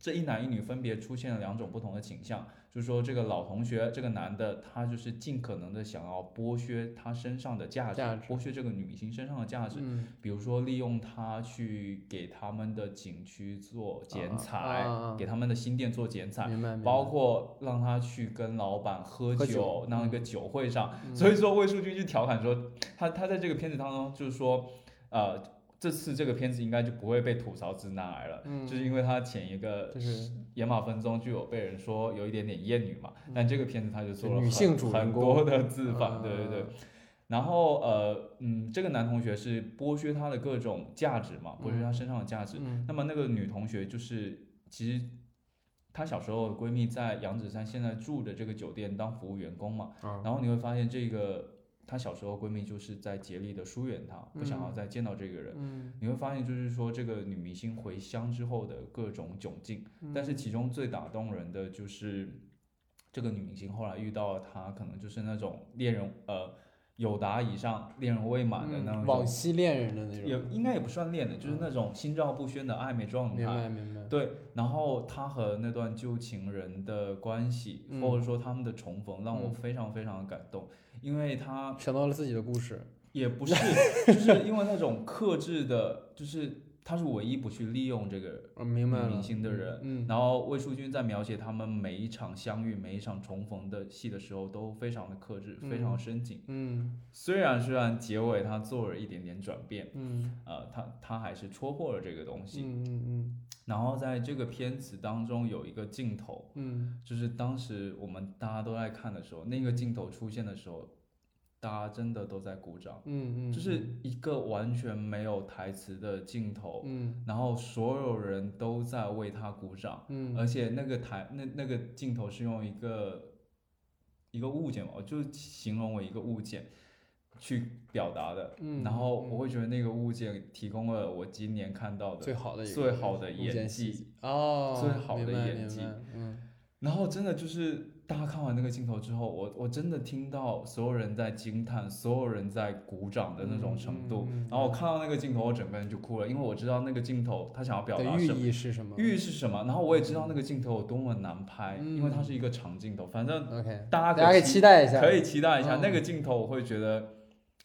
这一男一女分别出现了两种不同的倾向，就是说这个老同学这个男的他就是尽可能的想要剥削他身上的价值，价值。剥削这个女明星身上的价值，嗯。比如说利用她去给他们的景区做剪彩，给他们的新店做剪彩。包括让他去跟老板喝酒那样一个酒会上，嗯。所以说魏淑君就调侃说，他他在这个片子当中就是说，呃，这次这个片子应该就不会被吐槽直男癌了，嗯。就是因为他前一个就是野马分鬃就有被人说有一点点厌女嘛，但这个片子他就做了很多的自反，啊。对对对。然后呃嗯，这个男同学是剥削他的各种价值嘛，剥削他身上的价值。嗯。那么那个女同学就是其实她小时候的闺蜜在杨子山现在住的这个酒店当服务员工嘛，啊。然后你会发现这个她小时候闺蜜就是在竭力的疏远她，不想要再见到这个人。嗯你会发现，就是说这个女明星回乡之后的各种窘境，但是其中最打动人的就是这个女明星后来遇到了她，可能就是那种恋人呃有达以上恋人未满的那种，嗯往昔恋人的那也种，应该也不算恋的，就是那种心照不宣的暧昧状明态。白明白。对，然后她和那段旧情人的关系，嗯或者说他们的重逢，让我嗯非常非常的感动，因为他想到了自己的故事，也不是，就是 因为那种克制的，就是他是唯一不去利用这个明星的人嗯，然后魏淑君在描写他们每一场相遇、每一场重逢的戏的时候，都非常的克制，非常的深情。嗯虽然虽然结尾他做了一点点转变，嗯呃，他他还是戳破了这个东西。嗯嗯然后在这个片子当中有一个镜头，嗯。就是当时我们大家都在看的时候，那个镜头出现的时候，大家真的都在鼓掌，嗯嗯，就是一个完全没有台词的镜头，嗯。然后所有人都在为他鼓掌。嗯。而且那个台那那个镜头是用一个一个物件嘛，我就形容为一个物件去表达的。嗯，然后嗯我会觉得那个物件提供了我今年看到的最好的最好的演技哦，最好的演技嗯然后真的就是大家看完那个镜头之后，我我真的听到所有人在惊叹，所有人在鼓掌的那种程度。然后我看到那个镜头，我整个人就哭了，因为我知道那个镜头他想要表达的寓什么。意是什么？寓意是什么？然后我也知道那个镜头有多么难拍，因为它嗯是一个长镜头。反正 OK，大家可以期期待一下，可以期待一下、嗯那个镜头，我会觉得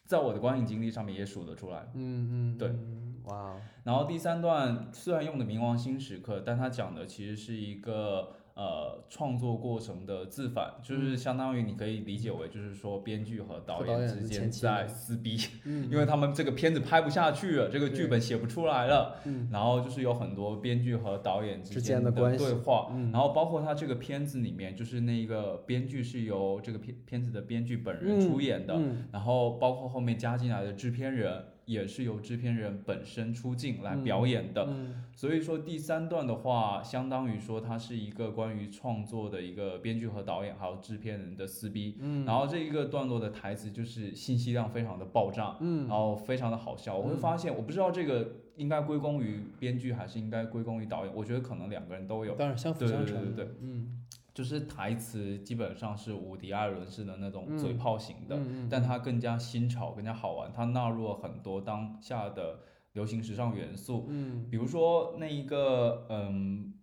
在我的观影经历上面也数得出来。嗯嗯，对嗯，哇哦，然后第三段虽然用的冥王星时刻，但它讲的其实是一个呃创作过程的自反，就是相当于你可以理解为就是说编剧和导演演之间在撕逼，嗯，因为他们这个片子拍不下去了，这个剧本写不出来了，嗯。然后就是有很多编剧和导演之之间的对话，嗯。然后包括他这个片子里面，就是那个编剧是由这个片片子的编剧本人出演的，嗯。然后包括后面加进来的制片人也是由制片人本身出镜来表演的，嗯。所以说第三段的话，相当于说它是一个关于创作的一个编剧和导演还有制片人的撕逼，嗯，然后这一个段落的台词就是信息量非常的爆炸，嗯。然后非常的好笑。我会发现，我不知道这个应该归功于编剧还是应该归功于导演，我觉得可能两个人都有。当然相辅对相成的，对对对。嗯就是台词基本上是无敌·艾伦式的那种嗯嘴炮型的，但它更加新潮，更加好玩。它纳入了很多当下的流行时尚元素，嗯比如说那一个嗯，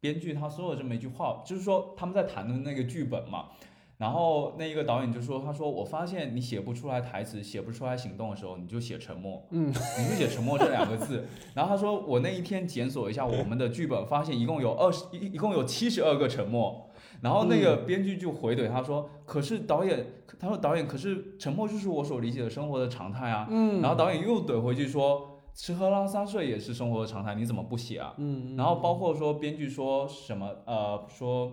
编剧他说了这么一句话，就是说他们在谈论那个剧本嘛。然后那一个导演就说：“他说我发现你写不出来台词，写不出来行动的时候，你就写沉默，嗯，你就写沉默这两个字。”然后他说：“我那一天检索一下我们的剧本，发现一共有二十一一共有七十二个沉默。”然后那个编剧就回怼他说：“可是导演，他说导演，可是沉默就是我所理解的生活的常态啊。”嗯，然后导演又怼回去说：“吃喝拉撒睡也是生活的常态，你怎么不写啊？”嗯，然后包括说编剧说什么呃说，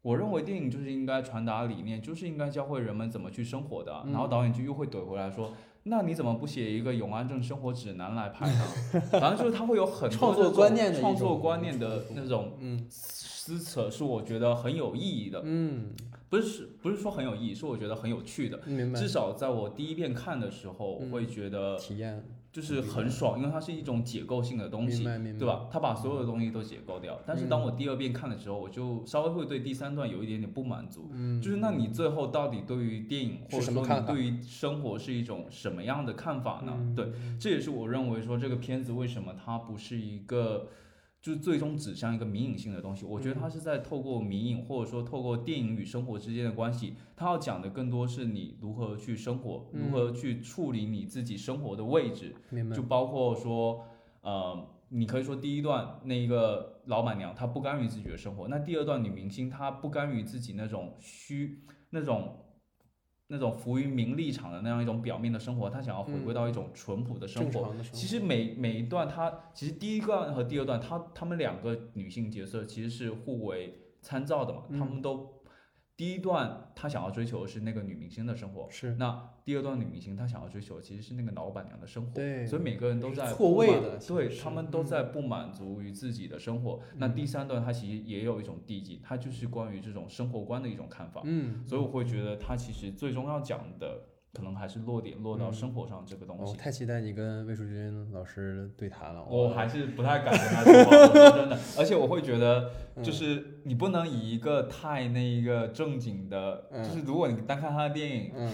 我认为电影就是应该传达理念，就是应该教会人们怎么去生活的然后导演就又会怼回来说。那你怎么不写一个永安镇生活指南来拍呢？反正就是他会有很多创作观念的创作观念的那种嗯撕扯，是我觉得很有意义的。嗯，不是不是说很有意义，是我觉得很有趣的。明白至，少在我第一遍看的时候，我嗯会觉得体验，就是很爽，因为它是一种解构性的东西，对吧？它把所有的东西都解构掉。但是当我第二遍看的时候，我就稍微会对第三段有一点点不满足，嗯，就是那你最后到底对于电影或者说你对于生活是一种什么样的看法呢？嗯对，这也是我认为说这个片子为什么它不是一个。就最终指向一个迷影性的东西，我觉得他是在透过迷影，或者说透过电影与生活之间的关系，他要讲的更多是你如何去生活，嗯如何去处理你自己生活的位置，就，包括说，呃，你可以说第一段那一个老板娘她不甘于自己的生活，那第二段女明星她不甘于自己那种虚那种那种浮于名利场的那样一种表面的生活，他想要回归到一种淳朴的生活。其实每每一段他，其实第一段和第二段，他他们两个女性角色其实是互为参照的嘛，嗯她们都第一段他想要追求的是那个女明星的生活，是。那第二段女明星她想要追求其实是那个老板娘的生活，对所以每个人都在错位的对他们都嗯在不满足于自己的生活。那第三段它其实也有一种递进，它就是关于这种生活观的一种看法，嗯，所以我会觉得它其实最终要讲的可能还是落点落到生活上这个东西。我太期待你跟魏淑君老师对谈了，我还是不太敢跟他说话，我说真的，而且我会觉得，嗯。就是你不能以一个太那一个正经的，嗯就是如果你单看他的电影，嗯，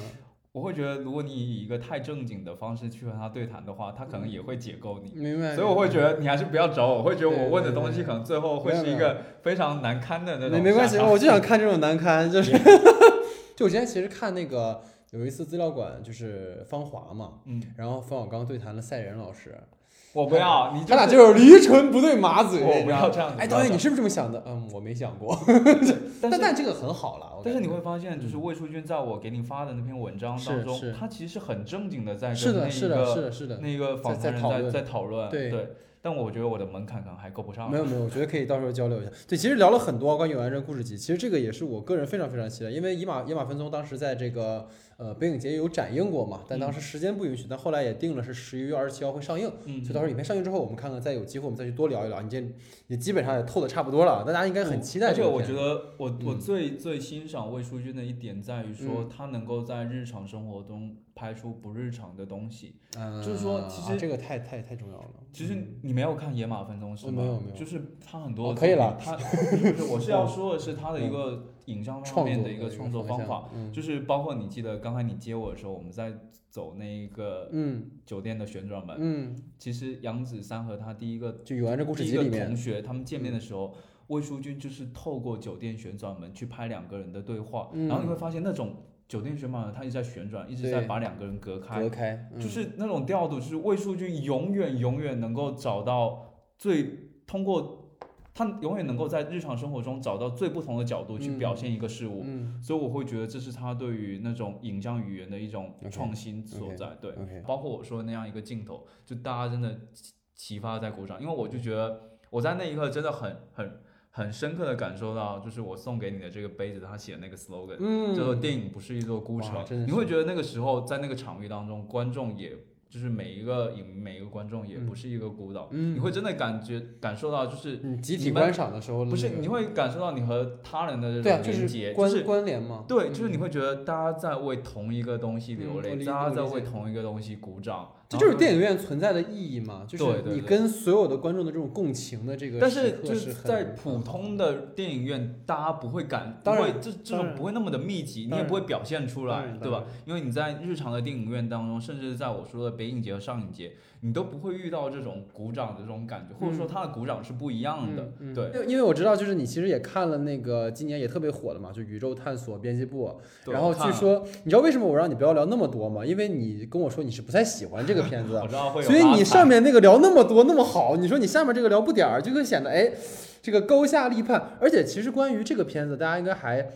我会觉得，如果你以一个太正经的方式去和他对谈的话，他可能也会解构你。明白，所以我会觉得你还是不要找我，我会觉得我问的东西可能最后会是一个非常难堪的那种。没没关系，我就想看这种难堪，就是，就我今天其实看那个有一次资料馆，就是芳华嘛，嗯，然后冯小刚对谈了赛仁老师，我不要，你他俩就是驴唇不对马嘴。我不要这样子。哎，导演，你是不是这么想的？嗯，我没想过。但但这个很好了。但是你会发现，就是魏书君在我给你发的那篇文章当中，他其实很正经的在跟那个是的，是的，是的，那个访谈人在在讨论。对对。但我觉得我的门槛可能还够不上。没有没有，我觉得可以到时候交流一下。对，其实聊了很多关于《永安镇故事集》，其实这个也是我个人非常非常期待，因为野马野马分鬃当时在这个呃北影节有展映过嘛，但当时时间不允许，但后来也定了是十一月二十七号会上映。嗯。所以到时候影片上映之后，我们看看再有机会我们再去多聊一聊。你这也基本上也透的差不多了，大家应该很期待。而且我觉得我我最最欣赏魏书君的一点在于说，他能够在日常生活中。拍出不日常的东西，嗯就是说，其实这个太太太重要了。其实你没有看《野马分鬃》是吗？没有没有，就是他很多可以了。他我是要说的是他的一个影像方面的一个创作方法，就是包括你记得刚才你接我的时候，我们在走那个嗯。酒店的旋转门，嗯，其实杨子三和他第一个就有安这故事集里面同学他们见面的时候，魏书君就是透过酒店旋转门去拍两个人的对话，然后你会发现那种。酒店旋转门，它一直在旋转，一直在把两个人隔开，隔开，就是那种调度，就是魏书君永远永远能够找到最通过，他永远能够在日常生活中找到最不同的角度去表现一个事物，所以我会觉得这是他对于那种影像语言的一种创新所在，对，包括我说的那样一个镜头，就大家真的启发在鼓掌，因为我就觉得我在那一刻真的很很。很深刻的感受到，就是我送给你的这个杯子，他写的那个 slogan，嗯，叫做“电影不是一座孤城”。你会觉得那个时候在那个场域当中，观众也。就是每一个影迷，每一个观众也不是一个孤岛，你会真的感觉感受到，就是集体观赏的时候，不是你会感受到你和他人的这种连接，就是关联吗？对，就是你会觉得大家在为同一个东西流泪，大家在为同一个东西鼓掌，这就是电影院存在的意义嘛？就是你跟所有的观众的这种共情的这个，但是就是在普通的电影院，大家不会感，不会这这种不会那么的密集，你也不会表现出来，对吧？因为你在日常的电影院当中，甚至在我说的。北影节和上影节，你都不会遇到这种鼓掌的这种感觉，或者说他的鼓掌是不一样的。对，因为我知道，就是你其实也看了那个今年也特别火的嘛，就《宇宙探索编辑部》。然后据说，你知道为什么我让你不要聊那么多吗？因为你跟我说你是不太喜欢这个片子，所以你上面那个聊那么多那么好，你说你下面这个聊不点儿，就会显得哎，这个高下立判。而且其实关于这个片子，大家应该还。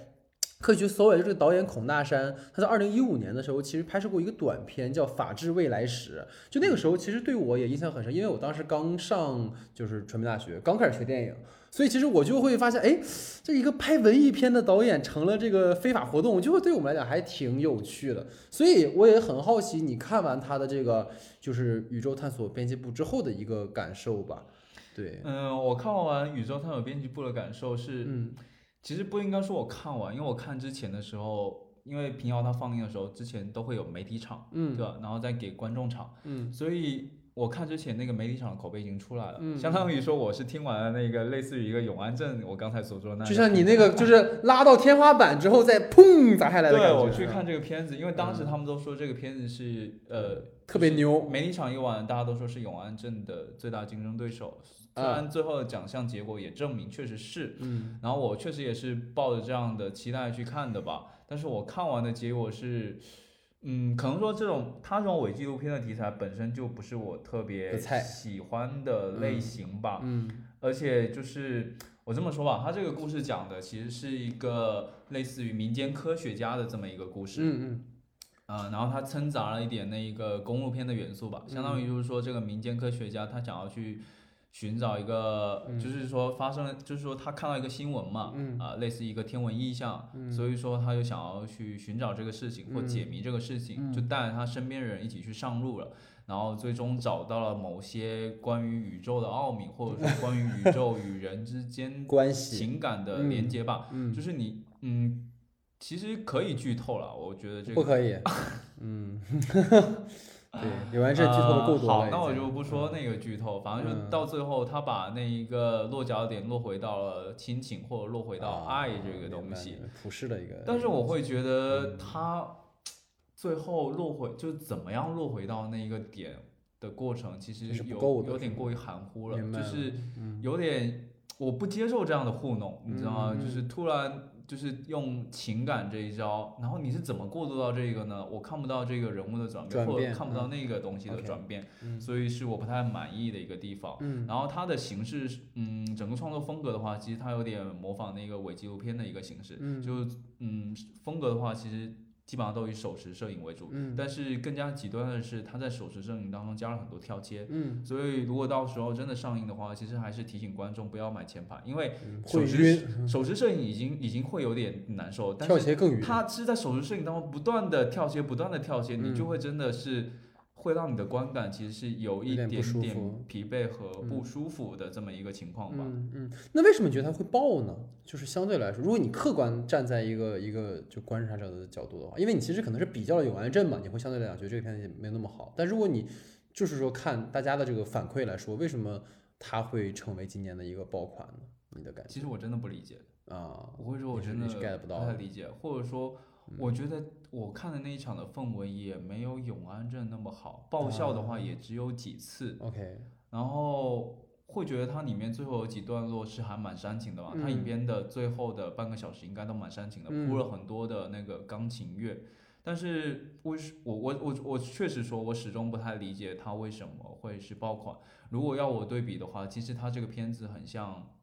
可以去搜一下，就这个导演孔大山，他在二零一五年的时候，其实拍摄过一个短片叫《法治未来史》。就那个时候，其实对我也印象很深，因为我当时刚上就是传媒大学，刚开始学电影，所以其实我就会发现，哎，这一个拍文艺片的导演成了这个非法活动，就会对我们来讲还挺有趣的。所以我也很好奇，你看完他的这个就是《宇宙探索编辑部》之后的一个感受吧？对，嗯，我看完《宇宙探索编辑部》的感受是，嗯。其实不应该说我看完，因为我看之前的时候，因为平遥它放映的时候，之前都会有媒体场，嗯，对吧？然后再给观众场，嗯，所以我看之前那个媒体场的口碑已经出来了，嗯，相当于说我是听完了那个类似于一个永安镇，我刚才所说的那，就像你那个 就是拉到天花板之后再砰砸下来的感觉。对，我去看这个片子，因为当时他们都说这个片子是呃特别牛，媒体场一晚大家都说是永安镇的最大竞争对手。虽然最后的奖项结果也证明确实是，嗯，然后我确实也是抱着这样的期待去看的吧。但是我看完的结果是，嗯，可能说这种他这种伪纪录片的题材本身就不是我特别喜欢的类型吧，嗯，而且就是我这么说吧，他这个故事讲的其实是一个类似于民间科学家的这么一个故事，嗯嗯，啊，然后他掺杂了一点那个公路片的元素吧，相当于就是说这个民间科学家他想要去。寻找一个，就是说发生了，就是说他看到一个新闻嘛，啊，类似一个天文异象，所以说他就想要去寻找这个事情或解谜这个事情，就带着他身边人一起去上路了，然后最终找到了某些关于宇宙的奥秘，或者说关于宇宙与人之间 关系、情感的连接吧，就是你，嗯，其实可以剧透了，我觉得这个不可以，嗯。对，有完事剧透的够多好，那我就不说那个剧透，反正就到最后，他把那一个落脚点落回到了亲情，或者落回到爱这个东西，普世的一个。但是我会觉得他最后落回，就怎么样落回到那一个点的过程，其实有有点过于含糊了，就是有点我不接受这样的糊弄，你知道吗？就是突然就是用情感这一招，然后你是怎么过渡到这个呢？我看不到这个人物的转变，或转变者看不到那个东西的转变，嗯所以是我不太满意的一个地方。嗯然后它的形式，嗯，整个创作风格的话，其实它有点模仿那个伪纪录片的一个形式，嗯就嗯风格的话，其实基本上都以手持摄影为主，嗯但是更加极端的是，它在手持摄影当中加了很多跳切。嗯所以，如果到时候真的上映的话，其实还是提醒观众不要买前排，因为手持晕，手持摄影已经已经会有点难受，但是跳切更晕。它是在手持摄影当中不断的跳切，不断的跳切，你就嗯会真的是会让你的观感其实是有一点不点点舒服疲惫和嗯不舒服的这么一个情况吧。嗯嗯，那为什么你觉得它会爆呢？就是相对来说，如果你客观站在一个一个就观察者的角度的话，因为你其实可能是比较了《永安镇》嘛，你会相对来讲觉得这个片子也没有那么好。但如果你就是说看大家的这个反馈来说，为什么它会成为今年的一个爆款呢？你的感觉其实我真的不理解，啊？我会说我真的 get 不到不太理解，或者说我觉得我看的那一场的氛围也没有永安镇那么好，爆笑的话也只有几次，OK，然后会觉得它里面最后有几段落是还蛮煽情的嘛，它嗯。影片的最后的半个小时应该都蛮煽情的，嗯铺了很多的那个钢琴乐。但是为什我我我我确实说，我始终不太理解它为什么会是爆款。如果要我对比的话，其实它这个片子很像，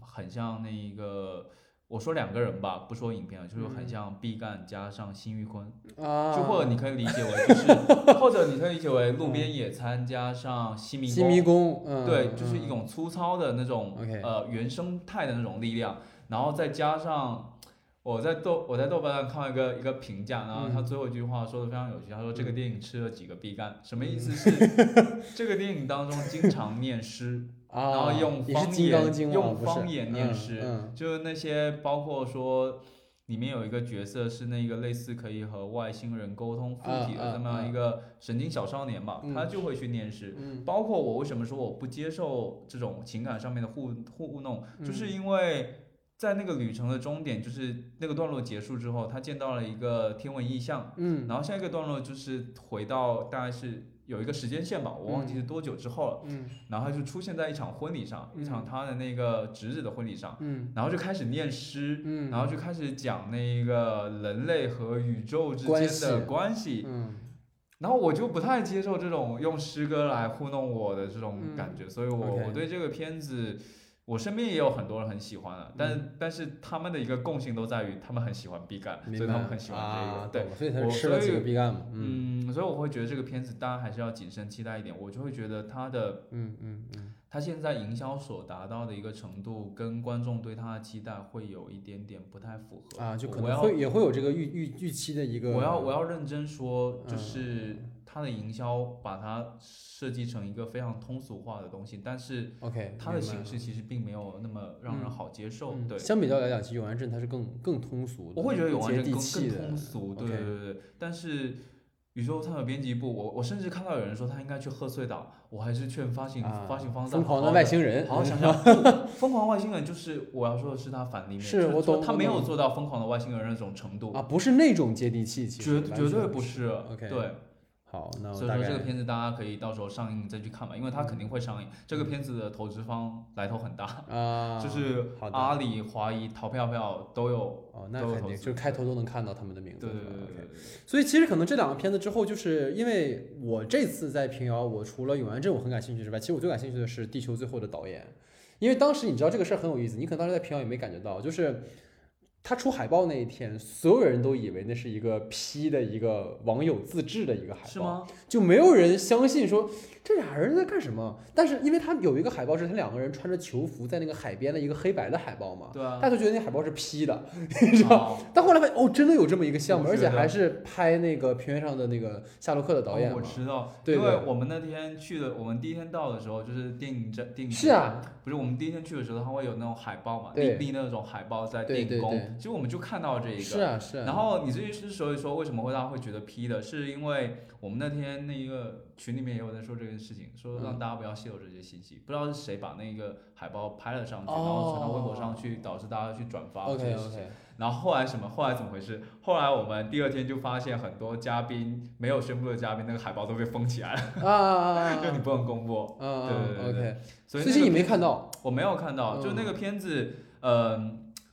很像那一个，我说两个人吧，不说影片了，就是很嗯。像毕赣加上辛玉坤，啊，就或者你可以理解为就是，或者你可以理解为路边野餐加上西迷西迷宫，嗯，对，就是嗯一种粗糙的那种呃原生态的那种力量，然后再加上我在豆我在豆瓣上看到一个一个评价，然后他嗯。最后一句话说的非常有趣，他说这个嗯。电影吃了几个毕赣，什么意思是 这个电影当中经常念诗，啊，然后用方言用方言念嗯诗嗯。就是那些包括说。里面有一个角色是那个类似可以和外星人沟通附体的这么啊一个神经小少年嘛，嗯。他就会去念诗，嗯。包括我为什么说我不接受这种情感上面的互互弄，就是嗯。因为在那个旅程的终点，就是那个段落结束之后，他见到了一个天文异象，嗯。然后下一个段落就是回到大概是有一个时间线吧，我忘记是多久之后了，嗯。然后他就出现在一场婚礼上，一场嗯。他的那个侄子的婚礼上，嗯。然后就开始念诗。嗯，然后就开始讲那个人类和宇宙之间的系关系，嗯。然后我就不太接受这种用诗歌来糊弄我的这种嗯。感觉，所以我我对这个片子，我身边也有很多人很喜欢啊，但、嗯。但是他们的一个共性都在于他们很喜欢毕赣，明所以他们很喜欢这个，啊，对所以他是我吃了几个毕赣嘛，嗯。嗯，所以我会觉得这个片子大家还是要谨慎期待一点，我就会觉得他的嗯嗯嗯。他现在营销所达到的一个程度，跟观众对他的期待会有一点点不太符合啊，就可能会也会有这个预预预期的一个，我要我要认真说，就嗯。是它的营销把它设计成一个非常通俗化的东西，但是 OK，它的形式其实并没有那么让人嗯好接受。嗯对，相比较来讲，其实永安镇它是更更通俗的，我会觉得永安镇更更通俗，对对对对。但是宇宙探索编辑部，我我甚至看到有人说他应该去贺岁档，我还是劝发行、啊，发行方在疯狂的外星人，好好想想，疯狂外星人就是我要说的是他反例面，是我懂他没有做到疯狂的外星人那种程度，啊，不是那种接地气，绝绝对不是。OK 对，好，那所以说这个片子大家可以到时候上映再去看吧，因为它肯定会上映。这个片子的投资方来头很大，啊，就是好阿里、华谊、淘票票都有。哦，那肯定就是开头都能看到他们的名字，对对对对对。所以其实可能这两个片子之后，就是因为我这次在平遥，我除了永安镇我很感兴趣之外，其实我最感兴趣的是《地球最后的导演》，因为当时你知道这个事儿很有意思，你可能当时在平遥也没感觉到，就是他出海报那一天，所有人都以为那是一个 P 的一个网友自制的一个海报，是？吗？就没有人相信说这俩人在干什么。但是因为他有一个海报是他两个人穿着球服在那个海边的一个黑白的海报嘛，对啊大，家都觉得那海报是 P 的，你知道。哦但后来发现哦，真的有这么一个项目，而且还是拍那个平原上的那个夏洛克的导演哦我。知道，对因为我们那天去的，我们第一天到的时候就是电影展，电影是啊，不是我们第一天去的时候，他会有那种海报嘛，对立立那种海报在电影宫，对，其实我们就看到这一个。是啊是啊。然后你这之所以说为什么会大家会觉得 P 的，是因为我们那天那一个群里面也有在说这件事情，说让大家不要泄露这些信息。不知道是谁把那个海报拍了上去，然后传到微博上去，导致大家去转发这些事情。然后后来什么？后来怎么回事？后来我们第二天就发现很多嘉宾没有宣布的嘉宾，那个海报都被封起来了，啊啊啊！就你不能公布。嗯对对对。所以你没看到？我没有看到，嗯就那个片子，呃，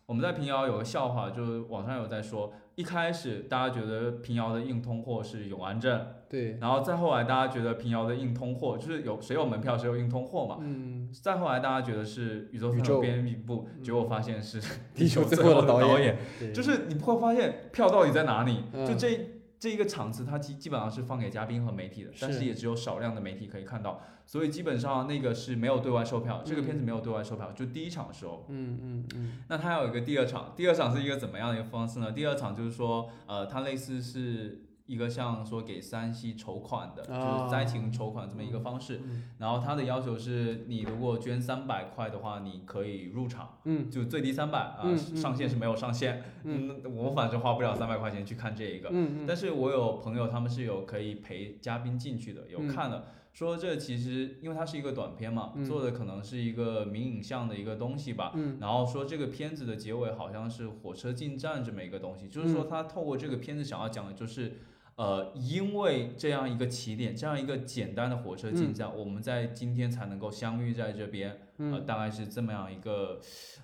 我们在平遥有个笑话，就是网上有在说，一开始大家觉得平遥的硬通货是永安镇，对。然后再后来大家觉得平遥的硬通货就是有谁有门票谁有硬通货嘛，嗯。再后来大家觉得是宇宙宇宙编辑部，嗯结果发现是地球最最后的导导演就是你会发现票到底在哪里，嗯就这。这一个场次，它基基本上是放给嘉宾和媒体的，但是是也只有少量的媒体可以看到，所以基本上那个是没有对外售票。这个片子没有对外售票，就第一场的时候。嗯嗯嗯。那它还有一个第二场，第二场是一个怎么样的一个方式呢？第二场就是说，呃，它类似是一个像说给山西筹款的，就是灾情筹款这么一个方式。嗯然后他的要求是你如果捐三百块的话，你可以入场，嗯就最低三百啊，嗯上限是没有上限。嗯，我反正花不了三百块钱去看这一个。但是我有朋友他们是有可以陪嘉宾进去的，有嗯看的。说这其实因为它是一个短片嘛，嗯做的可能是一个明影像的一个东西吧，嗯然后说这个片子的结尾好像是火车进站这么一个东西，就是说他透过这个片子想要讲的就是，呃，因为这样一个起点，这样一个简单的火车进站，我们在今天才能够相遇在这边，呃，大概是这么样一个，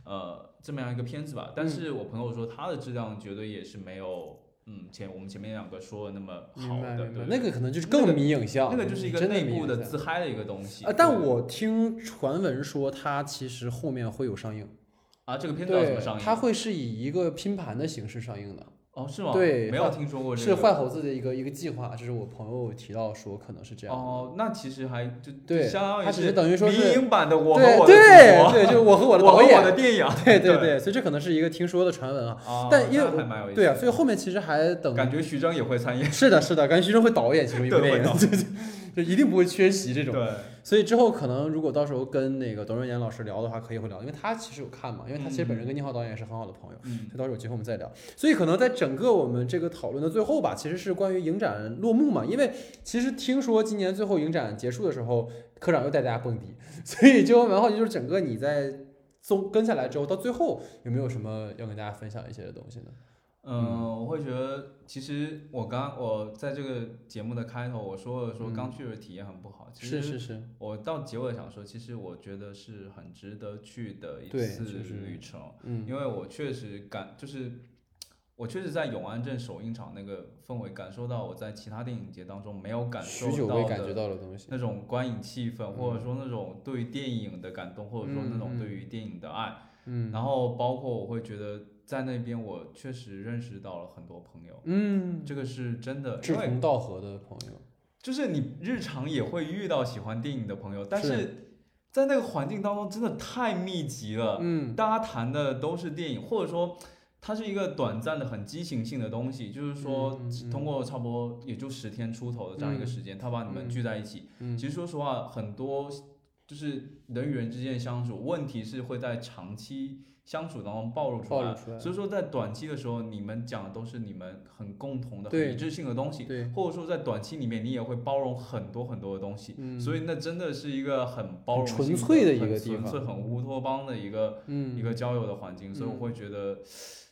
呃，这么样一个片子吧。但是我朋友说它的质量绝对也是没有。嗯，前我们前面两个说的那么好的，对，那个可能就是更迷影像，那个就是一个内部的自嗨的一个东西。啊，但我听传闻说它其实后面会有上映，啊，这个片子要怎么上，映？它会是以一个拼盘的形式上映的，哦，是吗？对没有听说过这是。坏猴子的一个一个计划，就是我朋友提到说可能是这样。哦，那其实还就对相当于他只是等于说是迷影版的我和对我的祖国对对，就是我和我的导 我和我的演，电影，对对对对，所以这可能是一个听说的传闻啊。啊，但因为那还蛮有意思对啊，所以后面其实还等感觉徐峥也会参演，是的，是的，感觉徐峥会导演其中一部对电影，会就就 就一定不会缺席这种。对，所以之后可能如果到时候跟那个董润岩老师聊的话，可以会聊，因为他其实有看嘛，因为他其实本人跟宁浩导演也是很好的朋友。嗯所以到时候有机会我们再聊。所以可能在整个我们这个讨论的最后吧，其实是关于影展落幕嘛，因为其实听说今年最后影展结束的时候，科长又带大家蹦迪，所以就蛮好奇，就是整个你在综跟下来之后，到最后有没有什么要跟大家分享一些的东西呢？嗯，我会觉得，其实我刚我在这个节目的开头我说了说嗯刚去的体验很不好，其实是是是，我到结尾想说，其实我觉得是很值得去的一对次就是旅程，嗯因为我确实感就是。我确实在永安镇首映场那个氛围感受到我在其他电影节当中没有感受到未感觉的到的东西。那种观影气氛，或者嗯说那种对于电影的感动，或者说那种对于电影的爱。嗯，然后包括我会觉得在那边我确实认识到了很多朋友，嗯，这个是真的，志因为同道合的朋友，就是你日常也会遇到喜欢电影的朋友，但是是在那个环境当中真的太密集了，嗯大家谈的都是电影，或者说。它是一个短暂的、很激情性的东西，就是说通过差不多也就十天出头的这样一个时间，他把你们嗯聚在一起，嗯，其实说实话，很多就是人与人之间的相处，问题是会在长期相处当中暴露出来。所以说，在短期的时候，你们讲的都是你们很共同的、一致性的东西，对，或者说在短期里面，你也会包容很多很多的东西。嗯所以那真的是一个很包容纯粹的一个很地方纯粹、很乌托邦的一个、嗯，一个交友的环境。所以嗯我会觉得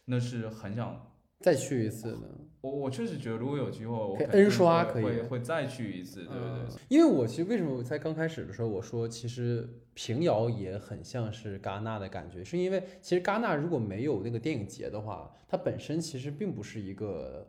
那是很想。再去一次的。我我确实觉得，如果有机会，我可以 N 刷会可以会会再去一次，对不对？嗯因为我其实为什么我在刚开始的时候我说，其实平遥也很像是戛纳的感觉，是因为其实戛纳如果没有那个电影节的话，它本身其实并不是一个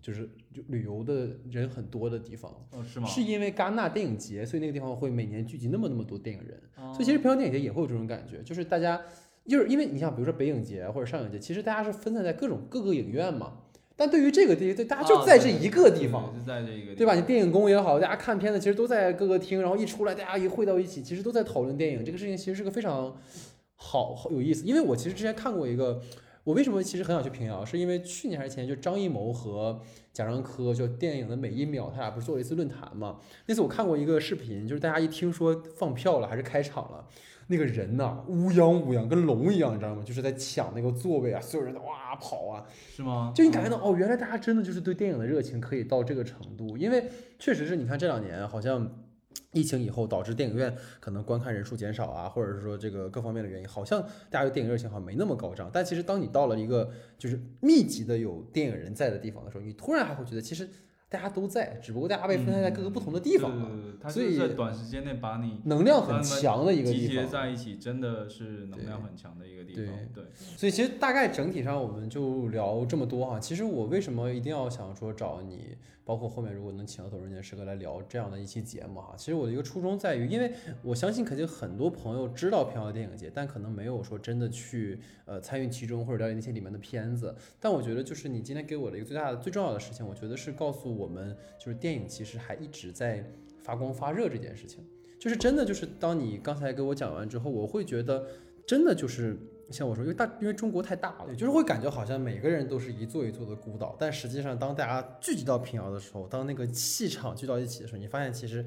就是就旅游的人很多的地方，哦，是吗？是因为戛纳电影节，所以那个地方会每年聚集那么那么多电影人，哦所以其实平遥电影节也会有这种感觉，就是大家就是因为你像比如说北影节或者上影节，其实大家是分散在各种各个影院嘛。但对于这个地，对大家就在这一个地方，就在这一个地对吧？你电影宫也好，大家看片子其实都在各个厅，然后一出来，大家一汇到一起，其实都在讨论电影。这个事情其实是个非常好好有意思，因为我其实之前看过一个我为什么其实很想去平遥，是因为去年还是前年，就张艺谋和贾樟柯就电影的每一秒，他俩不是做了一次论坛嘛？那次我看过一个视频，就是大家一听说放票了还是开场了，那个人呐、乌泱乌泱，跟龙一样，你知道吗？就是在抢那个座位啊，所有人都哇跑啊，是吗？就你感觉到哦，原来大家真的就是对电影的热情可以到这个程度，因为确实是你看这两年好像。疫情以后导致电影院可能观看人数减少啊，或者是说这个各方面的原因，好像大家对电影热情好像没那么高涨。但其实当你到了一个就是密集的有电影人在的地方的时候，你突然还会觉得其实大家都在，只不过大家被分散在各个不同的地方嘛，对对对，它所以就是在短时间内把你能量很强的一个集结地方。在一起，真的是能量很强的一个地方。对，所以其实大概整体上我们就聊这么多哈。其实我为什么一定要想说找你，包括后面如果能请到董润杰师哥来聊这样的一期节目哈，其实我的一个初衷在于，因为我相信肯定很多朋友知道平遥电影节，但可能没有说真的去呃参与其中或者了解那些里面的片子。但我觉得就是你今天给我的一个最大的最重要的事情，我觉得是告诉我们，就是电影其实还一直在发光发热这件事情。就是真的，就是当你刚才给我讲完之后，我会觉得真的就是像我说，因为大，因为中国太大了，就是会感觉好像每个人都是一座一座的孤岛，但实际上当大家聚集到平遥的时候，当那个气场聚到一起的时候，你发现其实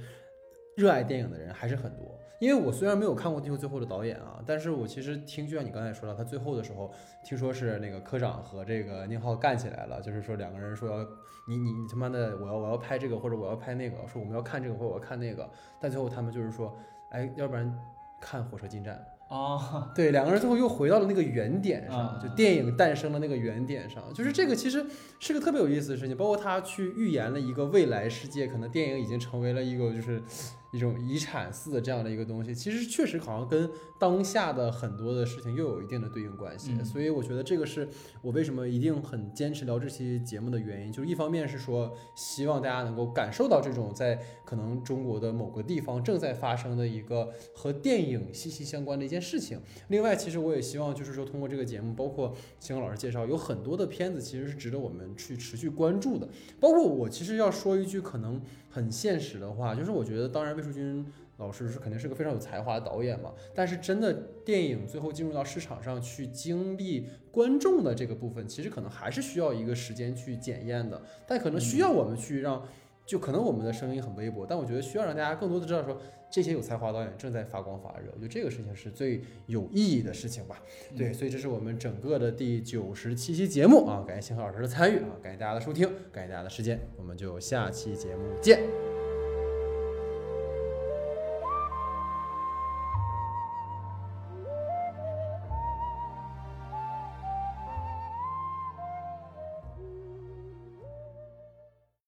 热爱电影的人还是很多。因为我虽然没有看过《地球最后》的导演啊，但是我其实听，就像你刚才说的，他最后的时候听说是那个科长和这个宁浩干起来了，就是说两个人说要你你你他妈的我要我要拍这个或者我要拍那个，说我们要看这个或者我要看那个，但最后他们就是说，哎，要不然看火车进站。啊，对，两个人最后又回到了那个原点上，啊就电影诞生的那个原点上，就是这个其实是个特别有意思的事情。包括他去预言了一个未来世界，可能电影已经成为了一个就是一种遗产似的这样的一个东西，其实确实好像跟当下的很多的事情又有一定的对应关系。嗯所以我觉得这个是我为什么一定很坚持聊这期节目的原因，就是一方面是说希望大家能够感受到这种在可能中国的某个地方正在发生的一个和电影息息相关的一件事情。另外，其实我也希望就是说通过这个节目，包括秦老师介绍，有很多的片子其实是值得我们去持续关注的。包括我其实要说一句可能很现实的话，就是我觉得当然魏淑君。老师是肯定是个非常有才华的导演嘛，但是真的电影最后进入到市场上去经历观众的这个部分，其实可能还是需要一个时间去检验的，但可能需要我们去让，就可能我们的声音很微薄，但我觉得需要让大家更多的知道说这些有才华的导演正在发光发热，我觉得这个事情是最有意义的事情吧。对，所以这是我们整个的第九十七期节目啊，感谢星河老师的参与啊，感谢大家的收听，感谢大家的时间，我们就下期节目见。